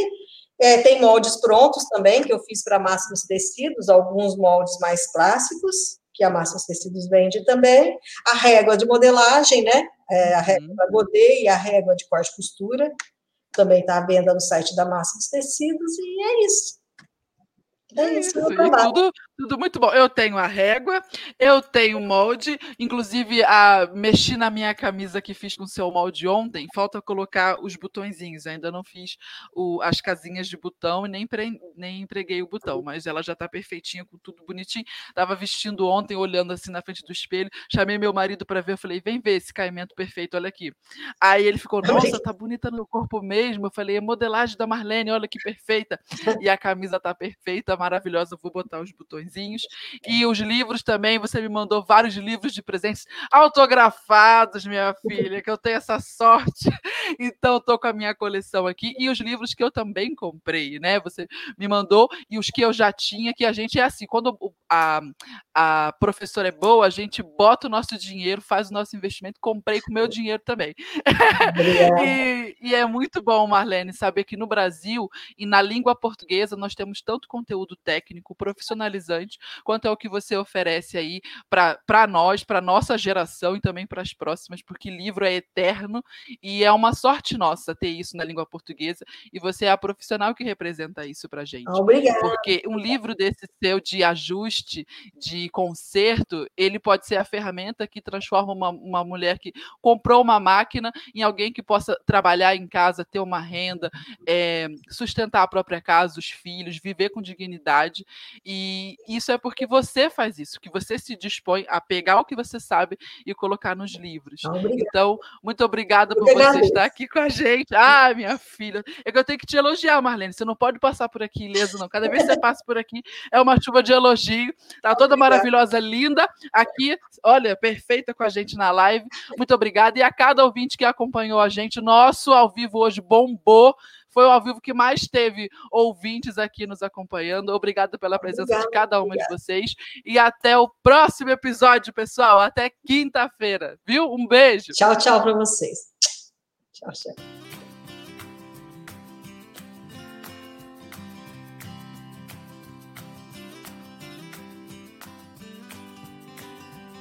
É, tem moldes prontos também, que eu fiz para Máximos Tecidos, alguns moldes mais clássicos, que a Máximos Tecidos vende também. A régua de modelagem, né? É, a régua uhum. Godet e a régua de corte e costura, também está à venda no site da Máximos Tecidos, e é isso. É isso, isso tudo, tudo muito bom. Eu tenho a régua, eu tenho o molde, inclusive a mexi na minha camisa que fiz com o seu molde ontem. Falta colocar os botõezinhos. Ainda não fiz o, as casinhas de botão e nem, pre, nem empreguei o botão, mas ela já está perfeitinha, com tudo bonitinho. Tava vestindo ontem, olhando assim na frente do espelho. Chamei meu marido para ver. Eu falei, vem ver esse caimento perfeito, olha aqui. Aí ele ficou, nossa, tá bonita no corpo mesmo. Eu falei, é modelagem da Marlene, olha que perfeita. E a camisa tá perfeita, maravilhosa. vou botar os E os livros também, você me mandou vários livros de presentes autografados, minha *laughs* filha, que eu tenho essa sorte. *laughs* Então, estou com a minha coleção aqui. E os livros que eu também comprei, né? Você me mandou, e os que eu já tinha, que a gente é assim, quando a, a professora é boa, a gente bota o nosso dinheiro, faz o nosso investimento, comprei com o meu dinheiro também. *laughs* e, e é muito bom, Marlene, saber que no Brasil e na língua portuguesa nós temos tanto conteúdo técnico, profissionalizante, quanto é o que você oferece aí para nós, para nossa geração e também para as próximas, porque livro é eterno e é uma sorte nossa ter isso na língua portuguesa e você é a profissional que representa isso para gente. Obrigada. Porque um livro desse seu de ajuste, de conserto, ele pode ser a ferramenta que transforma uma, uma mulher que comprou uma máquina em alguém que possa trabalhar em em casa, ter uma renda, é, sustentar a própria casa, os filhos, viver com dignidade. E isso é porque você faz isso, que você se dispõe a pegar o que você sabe e colocar nos livros. Ah, então, muito obrigada por você estar aqui com a gente. Ah, minha filha, é que eu tenho que te elogiar, Marlene. Você não pode passar por aqui ileso, não. Cada vez que você *laughs* passa por aqui, é uma chuva de elogio. Tá toda maravilhosa, linda. Aqui, olha, perfeita com a gente na live. Muito obrigada. E a cada ouvinte que acompanhou a gente, nosso ao vivo hoje bombou. Foi o ao vivo que mais teve ouvintes aqui nos acompanhando. Obrigada pela presença obrigada, de cada uma obrigada. de vocês. E até o próximo episódio, pessoal. Até quinta-feira, viu? Um beijo. Tchau, tchau para vocês. Tchau, tchau.